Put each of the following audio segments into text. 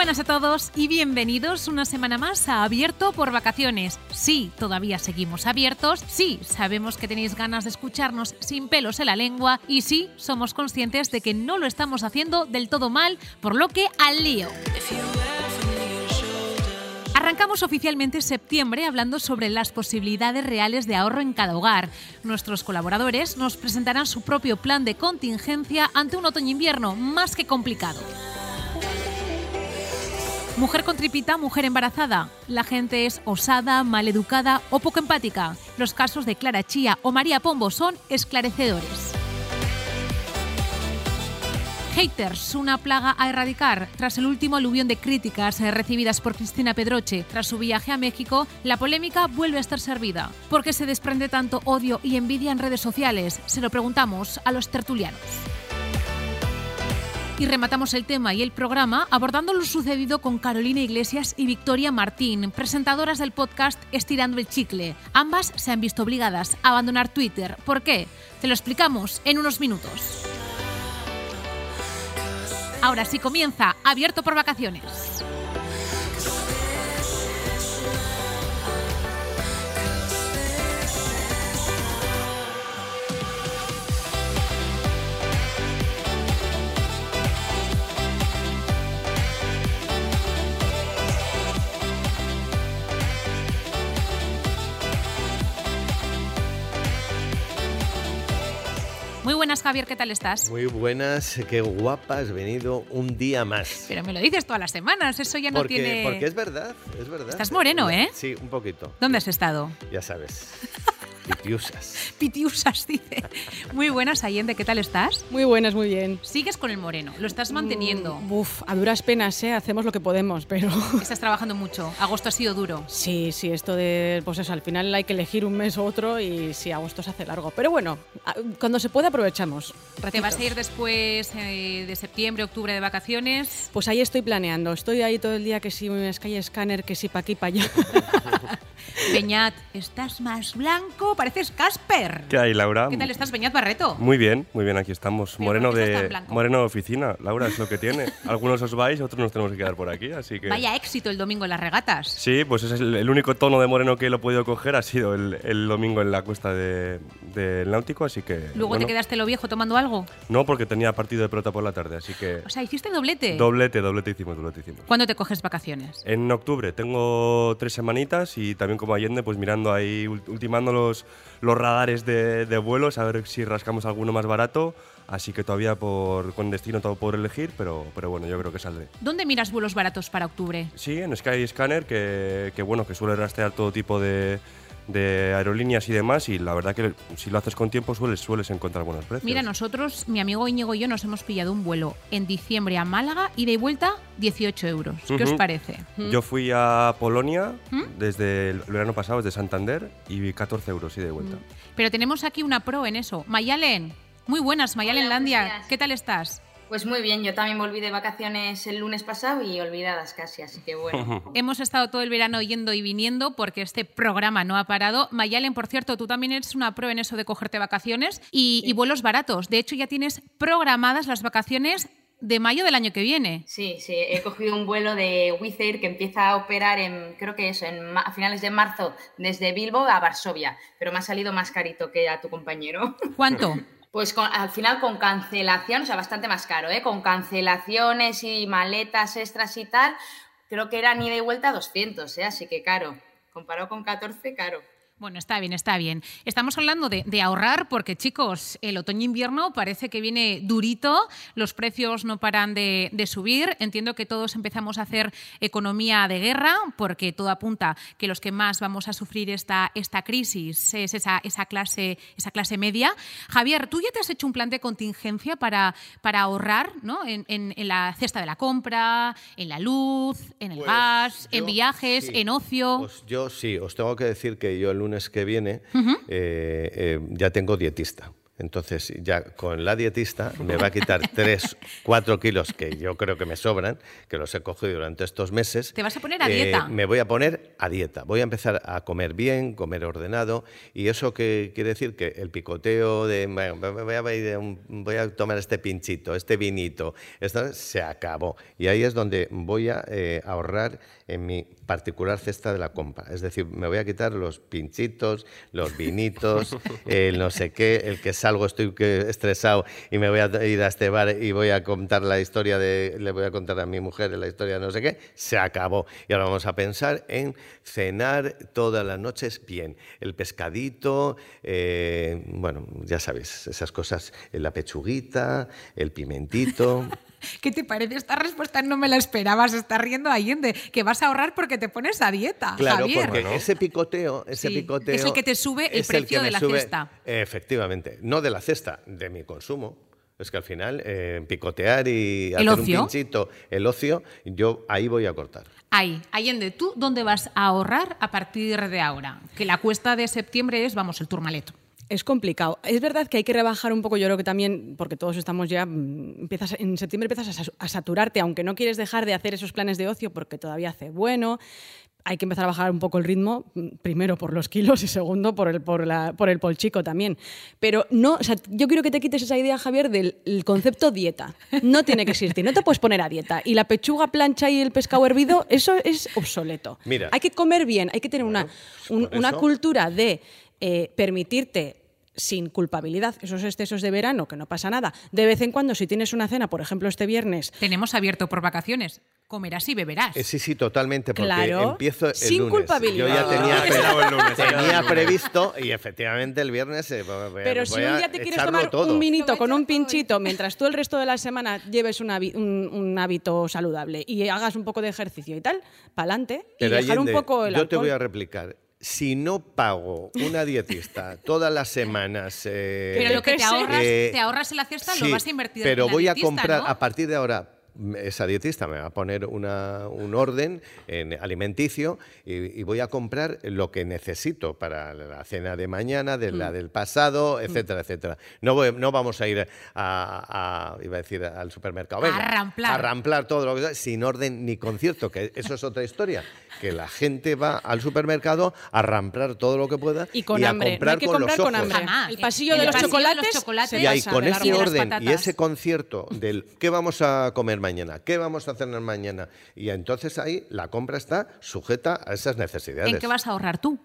buenas a todos y bienvenidos una semana más a Abierto por Vacaciones. Sí, todavía seguimos abiertos, sí, sabemos que tenéis ganas de escucharnos sin pelos en la lengua y sí, somos conscientes de que no lo estamos haciendo del todo mal, por lo que al lío. Arrancamos oficialmente septiembre hablando sobre las posibilidades reales de ahorro en cada hogar. Nuestros colaboradores nos presentarán su propio plan de contingencia ante un otoño-invierno más que complicado. Mujer con tripita, mujer embarazada. La gente es osada, maleducada o poco empática. Los casos de Clara Chía o María Pombo son esclarecedores. Haters, una plaga a erradicar. Tras el último aluvión de críticas eh, recibidas por Cristina Pedroche tras su viaje a México, la polémica vuelve a estar servida. ¿Por qué se desprende tanto odio y envidia en redes sociales? Se lo preguntamos a los tertulianos. Y rematamos el tema y el programa abordando lo sucedido con Carolina Iglesias y Victoria Martín, presentadoras del podcast Estirando el Chicle. Ambas se han visto obligadas a abandonar Twitter. ¿Por qué? Te lo explicamos en unos minutos. Ahora sí comienza, abierto por vacaciones. Buenas, Javier, ¿qué tal estás? Muy buenas, qué guapa has venido un día más. Pero me lo dices todas las semanas, eso ya no porque, tiene... Porque es verdad, es verdad. Estás moreno, ¿eh? Sí, un poquito. ¿Dónde has estado? Ya sabes. Pitiusas. Pitiusas, dice. Muy buenas, Allende, ¿qué tal estás? Muy buenas, muy bien. Sigues con el moreno, lo estás manteniendo. Mm, uf, a duras penas, ¿eh? Hacemos lo que podemos, pero... Estás trabajando mucho. Agosto ha sido duro. Sí, sí, esto de... Pues eso, al final hay que elegir un mes u otro y sí, agosto se hace largo. Pero bueno, cuando se puede aprovechamos. ¿Te vas a ir después eh, de septiembre, octubre de vacaciones? Pues ahí estoy planeando. Estoy ahí todo el día que si me Sky Scanner, que si pa' aquí, pa' allá. Beñat, estás más blanco, pareces Casper. ¿Qué hay, Laura? ¿Qué tal estás, Beñat Barreto? Muy bien, muy bien, aquí estamos. Pero Moreno ¿por qué estás tan de moreno de oficina, Laura, es lo que tiene. Algunos os vais, otros nos tenemos que quedar por aquí, así que... Vaya éxito el domingo en las regatas. Sí, pues ese es el, el único tono de moreno que lo he podido coger, ha sido el, el domingo en la cuesta de- del Náutico, así que... Luego bueno, te quedaste lo viejo tomando algo. No, porque tenía partido de pelota por la tarde, así que... O sea, hiciste doblete. Doblete, doblete hicimos, doblete hicimos. ¿Cuándo te coges vacaciones? En octubre tengo tres semanitas y también como Allende, pues mirando ahí, ul- ultimando los, los radares de, de vuelos, a ver si rascamos alguno más barato. Así que todavía por, con destino todo por elegir, pero, pero bueno, yo creo que saldré. ¿Dónde miras vuelos baratos para octubre? Sí, en Sky Scanner, que, que bueno, que suele rastrear todo tipo de, de aerolíneas y demás, y la verdad que si lo haces con tiempo sueles, sueles encontrar buenos precios. Mira, nosotros, mi amigo Íñigo y yo nos hemos pillado un vuelo en diciembre a Málaga y de vuelta 18 euros. ¿Qué os parece? Yo fui a Polonia ¿Mm? desde el verano pasado, desde Santander, y vi 14 euros y de vuelta. Pero tenemos aquí una pro en eso. Mayalen, muy buenas, Mayalen Hola, Landia. ¿Qué tal estás? Pues muy bien, yo también volví de vacaciones el lunes pasado y olvidadas casi, así que bueno. Hemos estado todo el verano yendo y viniendo porque este programa no ha parado. Mayalen, por cierto, tú también eres una pro en eso de cogerte vacaciones y, y vuelos baratos. De hecho, ya tienes programadas las vacaciones de mayo del año que viene. Sí, sí, he cogido un vuelo de Wizz Air que empieza a operar en, creo que eso, en a finales de marzo desde Bilbo a Varsovia, pero me ha salido más carito que a tu compañero. ¿Cuánto? Pues con- al final con cancelación, o sea, bastante más caro, ¿eh? Con cancelaciones y maletas extras y tal, creo que eran ida y vuelta 200, ¿eh? Así que caro. Comparado con 14, caro. Bueno, está bien, está bien. Estamos hablando de, de ahorrar porque, chicos, el otoño-invierno parece que viene durito, los precios no paran de, de subir. Entiendo que todos empezamos a hacer economía de guerra porque todo apunta que los que más vamos a sufrir esta, esta crisis es esa, esa, clase, esa clase media. Javier, ¿tú ya te has hecho un plan de contingencia para, para ahorrar ¿no? en, en- en la cesta de la compra, en la luz, en el Pues gas, en viajes, sí. en ocio? Pues yo sí, os tengo que decir que yo el lunes que viene eh, eh, ya tengo dietista. Entonces, ya con la dietista me va a quitar 3, 4 kilos que yo creo que me sobran, que los he cogido durante estos meses. ¿Te vas a poner a Eh, dieta? me voy a poner a dieta. Voy a empezar a comer bien, comer ordenado. ¿Y eso qué quiere decir? Que el picoteo de voy a, voy tomar este pinchito, este vinito, esto se acabó. Y ahí es donde voy a eh, ahorrar en mi particular cesta de la compra. Es decir, me voy a quitar los pinchitos, los vinitos, el no sé qué, el que salgo estoy estresado y me voy a ir a este bar y voy a contar la historia de, le voy a contar a mi mujer la historia de no sé qué, se acabó. Y ahora vamos a pensar en cenar todas las noches bien. El pescadito, eh, bueno, ya sabéis, esas cosas, la pechuguita, el pimentito. ¿Qué te parece esta respuesta? No me la esperabas, está riendo Allende, que vas a ahorrar porque te pones a dieta, Claro, Javier. porque ese picoteo, ese Sí, picoteo es el que te sube el precio de la sube- cesta. Efectivamente, no de la cesta, de mi consumo. Es que al final eh, picotear y ¿El hacer ocio? un pinchito, el ocio, yo ahí voy a cortar. Ahí, Allende, ¿tú dónde vas a ahorrar a partir de ahora? Que la cuesta de septiembre es, vamos, el turmaleto. Es complicado. Es verdad que hay que rebajar un poco, yo creo que también, porque todos estamos ya, mm, empiezas, en septiembre empiezas a, sa- a saturarte, aunque no quieres dejar de hacer esos planes de ocio porque todavía hace bueno. Hay que empezar a bajar un poco el ritmo, mm, primero por los kilos y segundo por el, por la, por el polchico también. Pero no, o sea, yo quiero que te quites esa idea, Javier, del el concepto dieta. No tiene que existir, no te puedes poner a dieta. Y la pechuga plancha y el pescado hervido, eso es obsoleto. Mira. Hay que comer bien, hay que tener una, un- por una cultura de eh, permitirte sin culpabilidad esos excesos de verano, que no pasa nada. De vez en cuando, si tienes una cena, por ejemplo, este viernes, Tenemos abierto por vacaciones. Comerás y beberás. Eh, sí, sí, totalmente, porque Claro, empiezo el sin lunes. culpabilidad. Yo ya tenía, Ah, pre- claro, el lunes, tenía previsto y efectivamente el viernes eh, Pero voy si un día te quieres tomar todo. un vinito con un pinchito mientras tú el resto de la semana lleves un, habi- un- un hábito saludable y hagas un poco de ejercicio y tal, pa'lante y dejar Allende, un poco el yo te voy a replicar. Si no pago una dietista todas las semanas... eh, Pero lo que te ahorras, eh, te ahorras en la cesta lo vas a invertir pero en la voy a comprar ¿no? a partir de ahora esa dietista me va a poner una- un orden en alimenticio y, y voy a comprar lo que necesito para la cena de mañana, de Mm. la del pasado, etcétera, etcétera. No, voy- no vamos a ir a, a- iba a decir, al supermercado. A ramplar. A ramplar todo lo que sea, sin orden ni concierto, que eso es otra historia. Que la gente va al supermercado a ramplar todo lo que pueda Y con a hambre. No comprar hay que con comprar los con ojos. hambre. Jamás. El pasillo En de el los pasillo de los chocolates, Y ahí con ese orden y ese concierto del qué vamos a comer mañana, qué vamos a cenar mañana, y entonces ahí la compra está sujeta a esas necesidades. ¿En qué vas a ahorrar tú?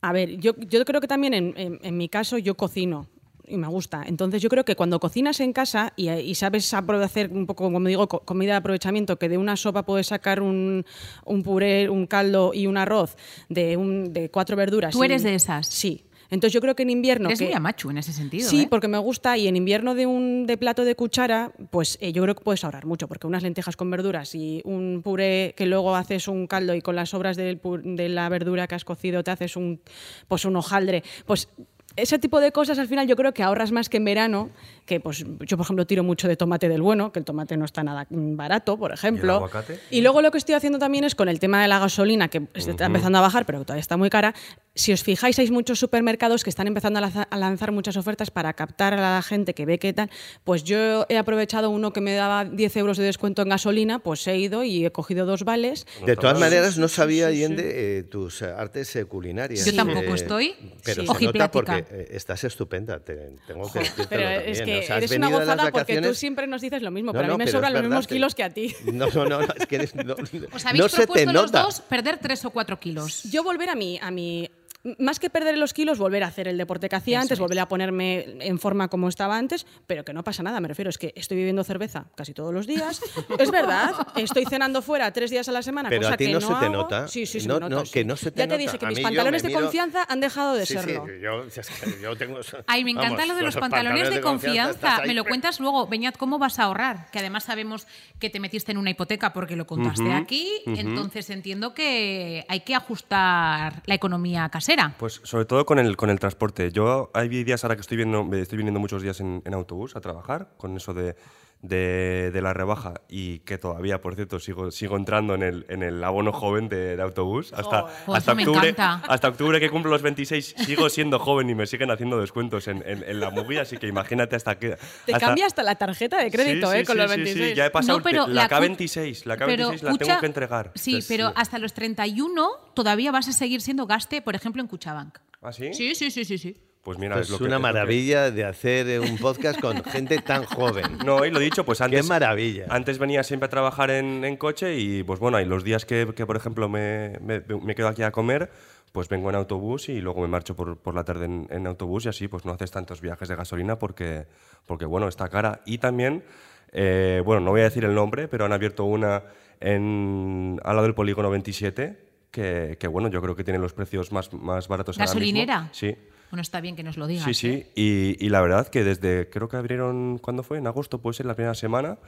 A ver, yo, yo creo que también en, en- en mi caso yo cocino y me gusta. Entonces yo creo que cuando cocinas en casa y, y sabes hacer un poco, como digo, co- comida de aprovechamiento, que de una sopa puedes sacar un, un puré, un caldo y un arroz de, un, de cuatro verduras. ¿Tú y- eres de esas? Sí. Entonces yo creo que en invierno... Eres que- muy amachu en ese sentido. Sí, ¿eh? porque me gusta y en invierno de un de plato de cuchara, pues eh, yo creo que puedes ahorrar mucho, porque unas lentejas con verduras y un puré que luego haces un caldo y con las sobras del de la verdura que has cocido te haces un pues un hojaldre, pues ese tipo de cosas al final yo creo que ahorras más que en verano, que pues yo por ejemplo tiro mucho de tomate del bueno, que el tomate no está nada barato, por ejemplo. aguacate? Y luego lo que estoy haciendo también es con el tema de la gasolina, que está empezando a bajar, pero todavía está muy cara. Si os fijáis, hay muchos supermercados que están empezando a lanza- a lanzar muchas ofertas para captar a la gente que ve que tal. Pues yo he aprovechado uno que me daba 10 euros de descuento en gasolina, pues he ido y he cogido dos vales. De todas maneras, no sabía, sí, sí. Allende, eh, tus eh, artes eh, culinarias. Yo tampoco estoy. Pero Sí. se nota porque eh, estás estupenda, te- tengo que Pero también. es que O sea, has eres una gozada porque tú siempre nos dices lo mismo, No, pero a mí me sobran los mismos kilos que a ti. No, no, no, no, es que eres, no, Os habéis no se te propuesto los nota. dos perder tres o cuatro kilos. Yo volver a mi, a mi. Más que perder los kilos, volver a hacer el deporte que hacía Eso antes, es. volver a ponerme en forma como estaba antes, pero que no pasa nada, me refiero, es que estoy bebiendo cerveza casi todos los días. es verdad, estoy cenando fuera tres días a la semana, Pero cosa a ti que no no, se te hago. nota. Sí, sí, se No, me nota, no, sí. que no se te Ya te nota. dije que A mis yo pantalones de miro- confianza han dejado de Sí, sí, serlo. yo, es que yo tengo... Ay, me encanta vamos, lo de los pantalones de confianza. Me lo cuentas luego. Beñat, ¿cómo vas a ahorrar? Que además sabemos que te metiste en una hipoteca porque lo contaste aquí. Entonces entiendo que hay que ajustar la economía casera. Pues sobre todo con el, con el transporte. Yo hay días ahora que estoy viendo, estoy viniendo muchos días en, en autobús a trabajar, con eso de, de, de la rebaja y que todavía, por cierto, sigo, sigo entrando en el, en el abono joven de, de autobús. Hasta. Oh, hasta, me octubre, hasta octubre que cumplo los 26 sigo siendo joven y me siguen haciendo descuentos en, en, en la movida, así que imagínate hasta que... Te cambia hasta la tarjeta de crédito, Sí, ¿eh? sí, Con sí, los sí, 26. Sí, ya he pasado No, pero la, la cu- K26, la K26 Pero, la tengo que entregar. Sí, Entonces, pero hasta los 31 todavía vas a seguir siendo gaste, por ejemplo, en Cuchabank. ¿Ah, sí? Sí, sí, sí, sí, sí. Pues mira, Pues es lo que- una es lo que- maravilla de hacer eh, un podcast con gente tan joven. No, y lo dicho, pues antes. Qué maravilla. Antes venía siempre a trabajar en, en coche y, pues bueno, y los días que, que, por ejemplo, me, me- me quedo aquí a comer, pues vengo en autobús y luego me marcho por, por la tarde en, en autobús y así, pues no haces tantos viajes de gasolina porque, porque bueno, está cara. Y también, eh, bueno, no voy a decir el nombre, pero han abierto una en, al lado del polígono 27. Que, que, bueno, yo creo que tiene los precios más, más baratos ahora mismo. ¿Gasolinera? Sí. Bueno, está bien que nos lo digas. Sí, sí, y, y la verdad que desde, creo que abrieron, ¿cuándo fue? En agosto, puede ser la primera semana,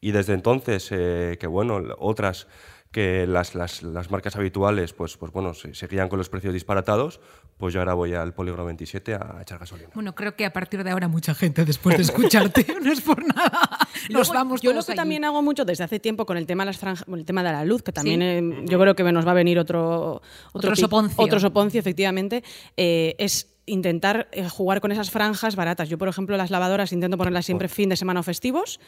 y desde entonces, eh, que bueno, otras que las, las, las marcas habituales, pues, pues bueno, se- seguían con los precios disparatados, pues yo ahora voy al polígono 27 a echar gasolina. Bueno, creo que a partir de ahora mucha gente, después de escucharte, no es por nada, nos Luego, vamos yo lo que allí. también hago mucho desde hace tiempo con el tema de las franjas, el tema de la luz, que también eh, yo creo que nos va a venir otro Otro pi- soponcio. otro soponcio, efectivamente, eh, es intentar eh, jugar con esas franjas baratas. Yo, por ejemplo, las lavadoras intento ponerlas siempre fin de semana o festivos.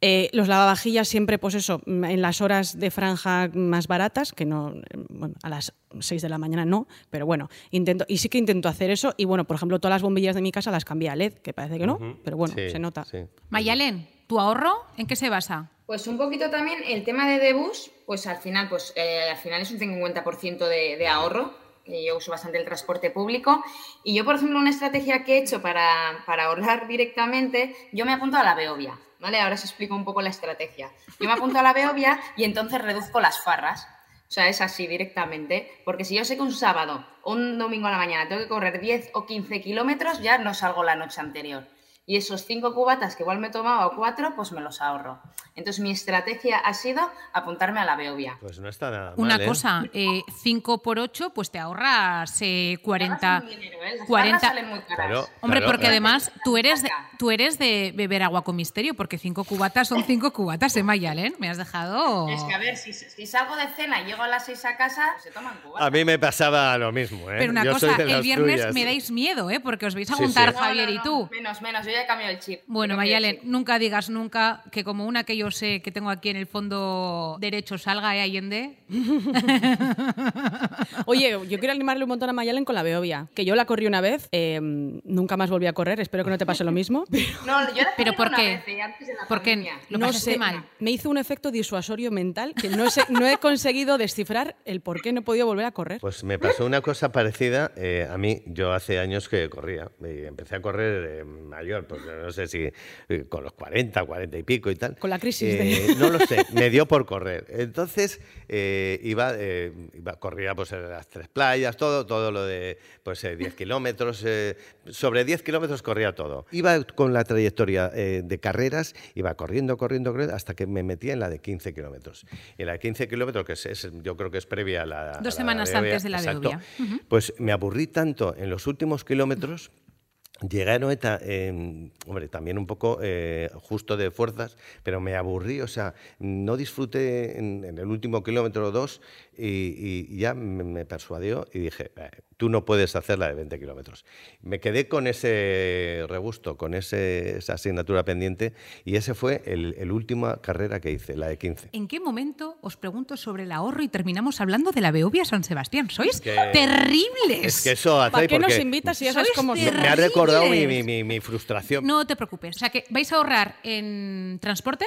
Eh, los lavavajillas siempre, pues eso, en las horas de franja más baratas, que no, eh, bueno, a las 6 de la mañana no, pero bueno, intento, y sí que intento hacer eso. Y bueno, por ejemplo, todas las bombillas de mi casa las cambié a LED, que parece que no, pero bueno, Sí, se nota. sí. Mayalen, ¿tu ahorro en qué se basa? Pues un poquito también el tema de Debus, pues al final, pues eh, al final es un 50% de, de ahorro. Que Yo uso bastante el transporte público. Y yo, por ejemplo, una estrategia que he hecho para, para ahorrar directamente, yo me apunto a la Beovia. ¿Vale? Ahora os explico un poco la estrategia. Yo me apunto a la Beovia y entonces reduzco las farras. O sea, es así directamente. Porque si yo sé que un sábado o un domingo a la mañana tengo que correr 10 o 15 kilómetros, ya no salgo la noche anterior. Y esos cinco cubatas que igual me tomaba o cuatro, pues me los ahorro. Entonces mi estrategia ha sido apuntarme a la Beovia. Pues no está nada mal. Una ¿eh? cosa, 5 por 8, pues te ahorras eh, 40. Farras son dinero, ¿eh? Las 40 farras salen muy caras. Claro. Hombre, Claro, porque claro. además tú eres, de, tú eres de beber agua con misterio, porque cinco cubatas son cinco cubatas, ¿eh, Mayalen? Me has dejado... Es que a ver, si, si salgo de cena y llego a las seis a casa, se toman cubatas. A mí me pasaba lo mismo, ¿eh? Pero una Yo cosa, el viernes tuyas. me dais miedo, ¿eh? Porque os vais a juntar sí. Javier No, y no, tú. no, Menos, menos, yo ya he cambiado el chip. Bueno, Mayalen, nunca digas nunca que como una que yo sé que tengo aquí en el fondo derecho salga, ¿eh, Allende? Oye, yo quiero animarle un montón a Mayalen con la Beovia, que yo la corrí una vez, eh, nunca más volví a correr, espero que no te pase lo mismo. pero No, yo la ¿Pero por una qué? vez, eh, antes de la ¿Por qué? pandemia. Lo no pasaste sé, mal. me hizo un efecto disuasorio mental que no, sé- no he conseguido descifrar el por qué no he podido volver a correr. Pues me pasó una cosa parecida. eh, a mí, yo hace años que corría. Y empecé a correr eh, mayor, pues no sé si eh, con los 40, 40 y pico y tal. Con la crisis Eh, de- No lo sé, me dio por correr. Entonces, eh, iba, eh, iba, corría pues en las tres playas, todo, todo lo de pues eh, 10 kilómetros. sobre 10 kilómetros corría todo. Iba con la trayectoria de carreras, iba corriendo, corriendo, corriendo, hasta que me metía en la de 15 kilómetros. Y en la de 15 kilómetros, que es, es- yo creo que es previa a la... a Dos la semanas antes de la exacto, Beovia. Pues me aburrí tanto en los últimos kilómetros. A Noeta, eh, hombre, también un poco eh, justo de fuerzas, pero me aburrí, o sea, no disfruté en, en el último kilómetro o dos y, y ya me, me persuadió y dije, "Eh, tú no puedes hacer la de 20 kilómetros. Me quedé con ese regusto, con ese- esa asignatura pendiente y ese fue el, el última carrera que hice, la de 15. ¿En qué momento os pregunto sobre el ahorro y terminamos hablando de la Beovia San Sebastián? ¡Sois que- terribles! Es que eso hace ¿Para qué nos invitas si ya sabes cómo terribles. me ha recordado mi, mi- mi- mi frustración. No te preocupes. O sea que vais a ahorrar en transporte,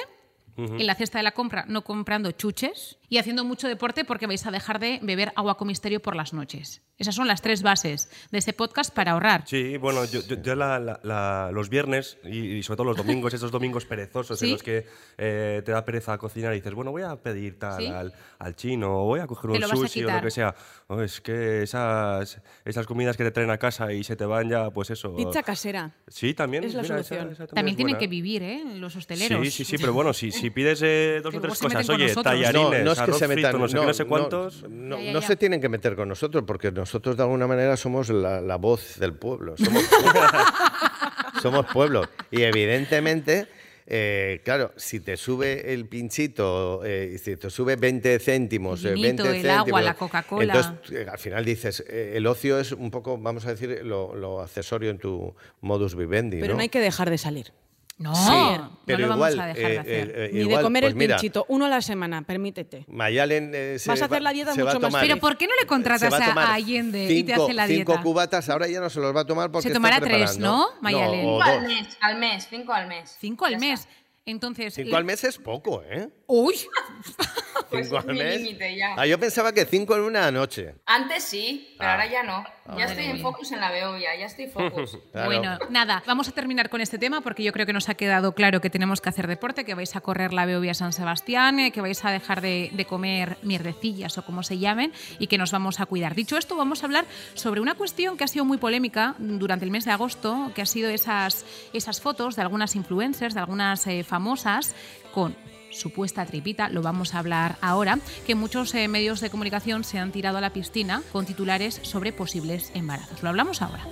en la cesta de la compra, no comprando chuches y haciendo mucho deporte porque vais a dejar de beber agua con misterio por las noches. Esas son las tres bases de este podcast para ahorrar. Sí, bueno, yo, yo- yo la- la- la- los viernes y, y sobre todo los domingos, esos domingos perezosos ¿Sí? en los que eh, te da pereza cocinar y dices, bueno, voy a pedir tal ¿Sí? al, al chino o voy a coger un sushi o lo que sea. Oh, es que esas, esas comidas que te traen a casa y se te van ya, pues eso. Pizza casera. Sí, también. es la mira, esa- solución. esa También es tienen buena. que vivir, ¿eh? Los hosteleros. Sí, sí, sí, pero bueno, si, si pides eh, dos o tres cosas, oye, tallarines, no, no es que arroz se metan, frito, no sé qué, no sé cuántos. No, Ya, ya, no ya. se tienen que meter con nosotros porque nosotros de alguna manera somos la, la voz del pueblo. Somos, somos pueblo. Y evidentemente eh, claro, si te sube el pinchito, eh, si te sube 20 céntimos, El eh, vinito, 20 el agua, céntimos, la Coca-Cola. Entonces, eh, al final dices, eh, el ocio es un poco, vamos a decir, lo, lo accesorio en tu modus vivendi, Pero ¿no? no hay que dejar de salir. No, Sí, no lo igual, vamos a dejar de eh, hacer. eh, eh, Ni de comer pues el mira, pinchito, uno a la semana, permítete. Mayalen eh, se Vas a hacer la dieta va mucho más Pero ¿por qué no le contratas a- a Allende y te cinco- hace la Cinco dieta? cubatas, ahora ya no se los va a tomar porque Se está tomará tres. ¿no, Mayalen? Cinco al mes, al mes, cinco al mes. Cinco al mes. Entonces. Cinco al mes es poco, ¿eh? ¡Uy! Pues Cinco es al mi mes. límite ya. Ah, yo pensaba que cinco en una noche. Antes sí, pero Ah. ahora ya no. Ya estoy en focus en la Beovia, ya estoy focus. Claro. Bueno, nada, vamos a terminar con este tema porque yo creo que nos ha quedado claro que tenemos que hacer deporte, que vais a correr la Beovia San Sebastián, eh, que vais a dejar de, de comer mierdecillas o como se llamen y que nos vamos a cuidar. Dicho esto, vamos a hablar sobre una cuestión que ha sido muy polémica durante el mes de agosto, que ha sido esas, esas fotos de algunas influencers, de algunas eh, famosas con supuesta tripita, lo vamos a hablar ahora, que muchos eh, medios de comunicación se han tirado a la piscina con titulares sobre posibles embarazos. Lo hablamos ahora.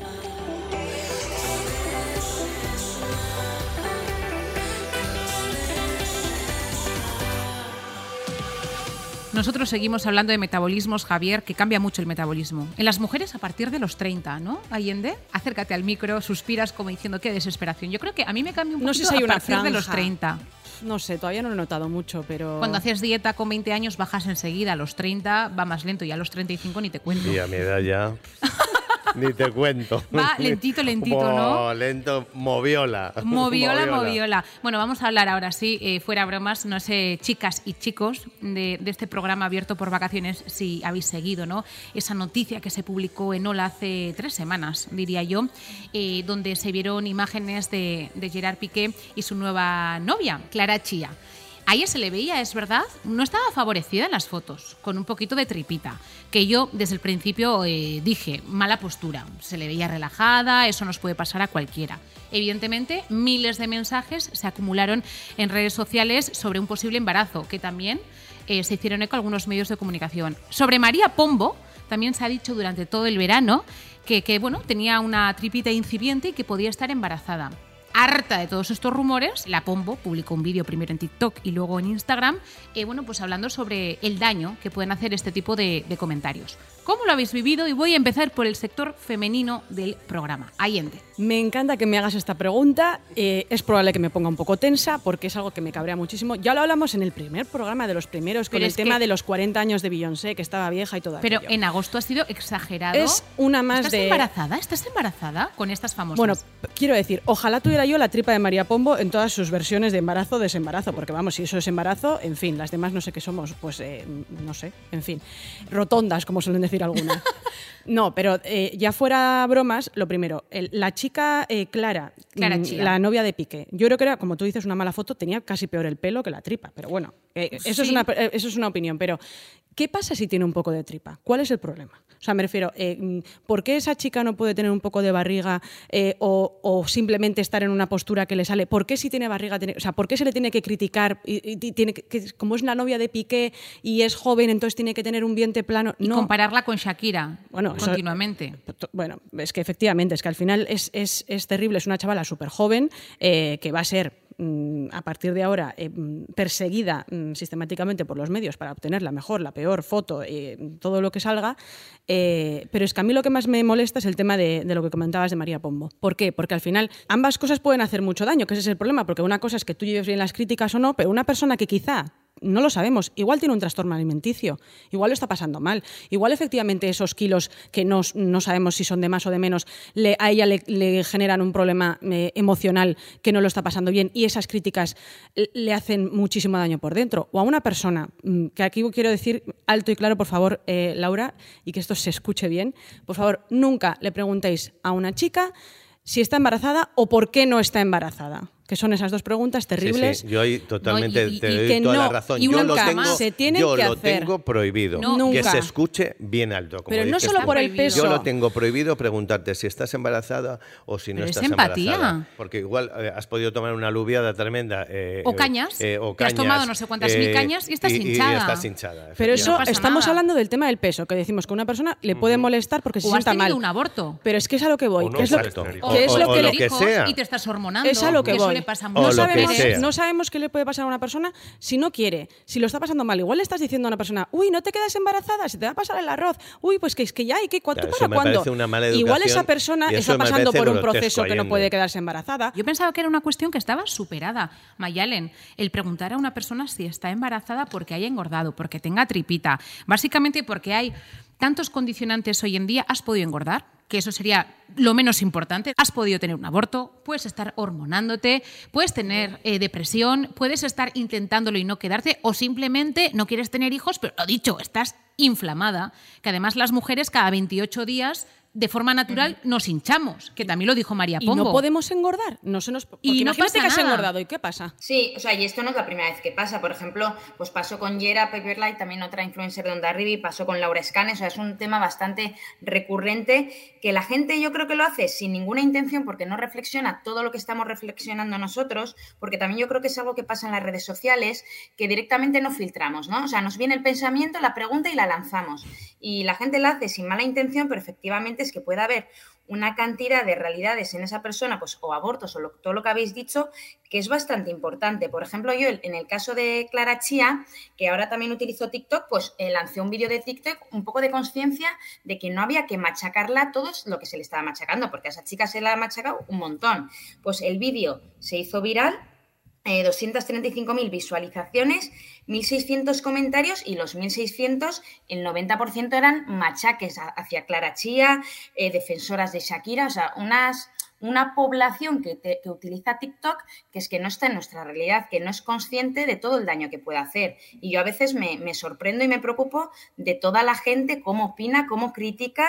Nosotros seguimos hablando de metabolismos, Javier, que cambia mucho el metabolismo. En las mujeres a partir de los 30, ¿no? Allende, acércate al micro, suspiras como diciendo qué desesperación. Yo creo que a mí me cambia un No poquito sé si hay a una partir de los franja. 30. No sé, todavía no lo he notado mucho, pero... Cuando haces dieta con 20 años bajas enseguida, a los 30 va más lento y a los 35 ni te cuento. Y a mi edad ya. Ni te cuento. Va lentito, lentito, ¿no? Lento, moviola. Moviola, moviola. Bueno, vamos a hablar ahora sí, eh, fuera bromas, no sé, chicas y chicos de, de este programa abierto por vacaciones, si habéis seguido, ¿no? Esa noticia que se publicó en Ola hace tres semanas, diría yo, eh, donde se vieron imágenes de, de Gerard Piqué y su nueva novia, Clara Chía. A ella se le veía, es verdad, no estaba favorecida en las fotos, con un poquito de tripita, que yo desde el principio eh, dije, mala postura, se le veía relajada, eso nos puede pasar a cualquiera. Evidentemente, miles de mensajes se acumularon en redes sociales sobre un posible embarazo, que también eh, se hicieron eco algunos medios de comunicación. Sobre María Pombo, también se ha dicho durante todo el verano que, que, bueno, tenía una tripita incipiente y que podía estar embarazada. Harta de todos estos rumores, la Pombo publicó un vídeo primero en TikTok y luego en Instagram, eh, bueno, pues hablando sobre el daño que pueden hacer este tipo de, de comentarios. ¿Cómo lo habéis vivido? Y voy a empezar por el sector femenino del programa. Allende. Me encanta que me hagas esta pregunta. Eh, es probable que me ponga un poco tensa porque es algo que me cabrea muchísimo. Ya lo hablamos en el primer programa de los primeros con Pero el tema de los 40 años de Beyoncé, que estaba vieja y todo Pero aquello. en agosto ha sido exagerado. Es una más ¿Estás de- embarazada? ¿Estás embarazada con estas famosas? Bueno, quiero decir, ojalá tuviera yo la tripa de María Pombo en todas sus versiones de embarazo o desembarazo, porque vamos, si eso es embarazo, en fin, las demás no sé qué somos, pues eh, no sé, en fin, rotondas, como suelen decir algunas. No, pero eh, ya fuera bromas, lo primero, el- la chica eh, Clara, Clara mm, Chía. la novia de Piqué, yo creo que era, como tú dices, una mala foto, tenía casi peor el pelo que la tripa, pero bueno, eh, eso, es una, eh, eso es una opinión, pero ¿qué pasa si tiene un poco de tripa? ¿Cuál es el problema? O sea, me refiero, eh, mm, ¿por qué esa chica no puede tener un poco de barriga eh, o, o simplemente estar en una postura que le sale? ¿Por qué si tiene barriga, tiene- o sea, ¿por qué se le tiene que criticar? Y, tiene que, como es la novia de Piqué y es joven, entonces tiene que tener un vientre plano. y no. compararla con Shakira Bueno, eso- continuamente. Bueno, es que efectivamente, es que al final es, es- es terrible, es una chavala súper joven eh, que va a ser a partir de ahora eh, mm, perseguida mm, sistemáticamente por los medios para obtener la mejor, la peor foto, eh, todo lo que salga. eh, pero es que a mí lo que más me molesta es el tema de, de lo que comentabas de María Pombo. ¿Por qué? Porque al final ambas cosas pueden hacer mucho daño, que ese es el problema, porque una cosa es que tú lleves bien las críticas o no, pero una persona que quizá no lo sabemos. Igual tiene un trastorno alimenticio, igual lo está pasando mal, igual efectivamente esos kilos que no, no sabemos si son de más o de menos, le- a ella le, generan un problema eh, emocional que no lo está pasando bien y esas críticas le hacen muchísimo daño por dentro. O a una persona, mm, que aquí quiero decir alto y claro, por favor, eh, Laura, y que esto se escuche bien, por favor, nunca le preguntéis a una chica si está embarazada o por qué no está embarazada. Que son esas dos preguntas terribles. sí, yo ahí totalmente No, y- y- te y doy que toda la razón. y yo lo nunca tengo, se tienen yo que lo hacer. tengo prohibido. No. Que Nunca. se escuche bien alto. como Pero no solo por el peso. Yo lo tengo prohibido preguntarte si estás embarazada o si no Pero es estás empatía. embarazada. Porque igual eh, has podido tomar una aluviada tremenda. eh, O eh, cañas. eh, o Te has tomado no sé cuántas mil cañas y estás hinchada. Y estás hinchada. Pero eso estamos nada. hablando del tema del peso, que decimos que a una persona le puede molestar porque se O sienta mal. un aborto. Pero es que es a lo que voy. O no, que es lo, que sea. y te estás hormonando. Es a lo que voy. Le pasa. No que sabemos, sea. no sabemos qué le puede pasar a una persona si no quiere, si lo está pasando mal. Igual le estás diciendo a una persona, uy, no te quedas embarazada, se te va a pasar el arroz. Uy, pues que es que ya, ¿y qué? ¿Cuánto Ya, para cuándo? Igual esa persona está pasando por un proceso que no puede quedarse embarazada. Yo pensaba que era una cuestión que estaba superada. Mayalen, el preguntar a una persona si está embarazada porque haya engordado, porque tenga tripita, básicamente porque hay tantos condicionantes hoy en día, ¿has podido engordar? Que eso sería lo menos importante. Has podido tener un aborto, puedes estar hormonándote, puedes tener eh, depresión, puedes estar intentándolo y no quedarte, o simplemente no quieres tener hijos, pero lo dicho, estás inflamada. Que además las mujeres cada 28 días de forma natural nos hinchamos, que también lo dijo María Y Pombo. no podemos engordar. No se nos, Y no pasa que has nada. engordado. ¿Y qué pasa? Sí, o sea, y esto no es la primera vez que pasa. Por ejemplo, pues pasó con Yera Paperlight, también otra influencer de Onda Rivi, pasó con Laura Scanes, o sea, es un tema bastante recurrente que la gente yo creo que lo hace sin ninguna intención porque no reflexiona todo lo que estamos reflexionando nosotros, porque también yo creo que es algo que pasa en las redes sociales que directamente no filtramos, ¿no? O sea, nos viene el pensamiento, la pregunta y la lanzamos. Y la gente la hace sin mala intención, pero efectivamente que puede haber una cantidad de realidades en esa persona, pues o abortos o todo lo que habéis dicho, que es bastante importante. Por ejemplo, yo en el caso de Clara Chía, que ahora también utilizo TikTok, pues eh, lancé un vídeo de TikTok un poco de conciencia de que no había que machacarla todo lo que se le estaba machacando, porque a esa chica se la ha machacado un montón. Pues el vídeo se hizo viral, eh, 235.000 visualizaciones, 1.600 comentarios y los 1.600, el 90% eran machaques hacia Clara Chía, eh, defensoras de Shakira, o sea, unas, una población que, te- que utiliza TikTok que es que no está en nuestra realidad, que no es consciente de todo el daño que puede hacer. Y yo a veces me, me sorprendo y me preocupo de toda la gente, cómo opina, cómo critica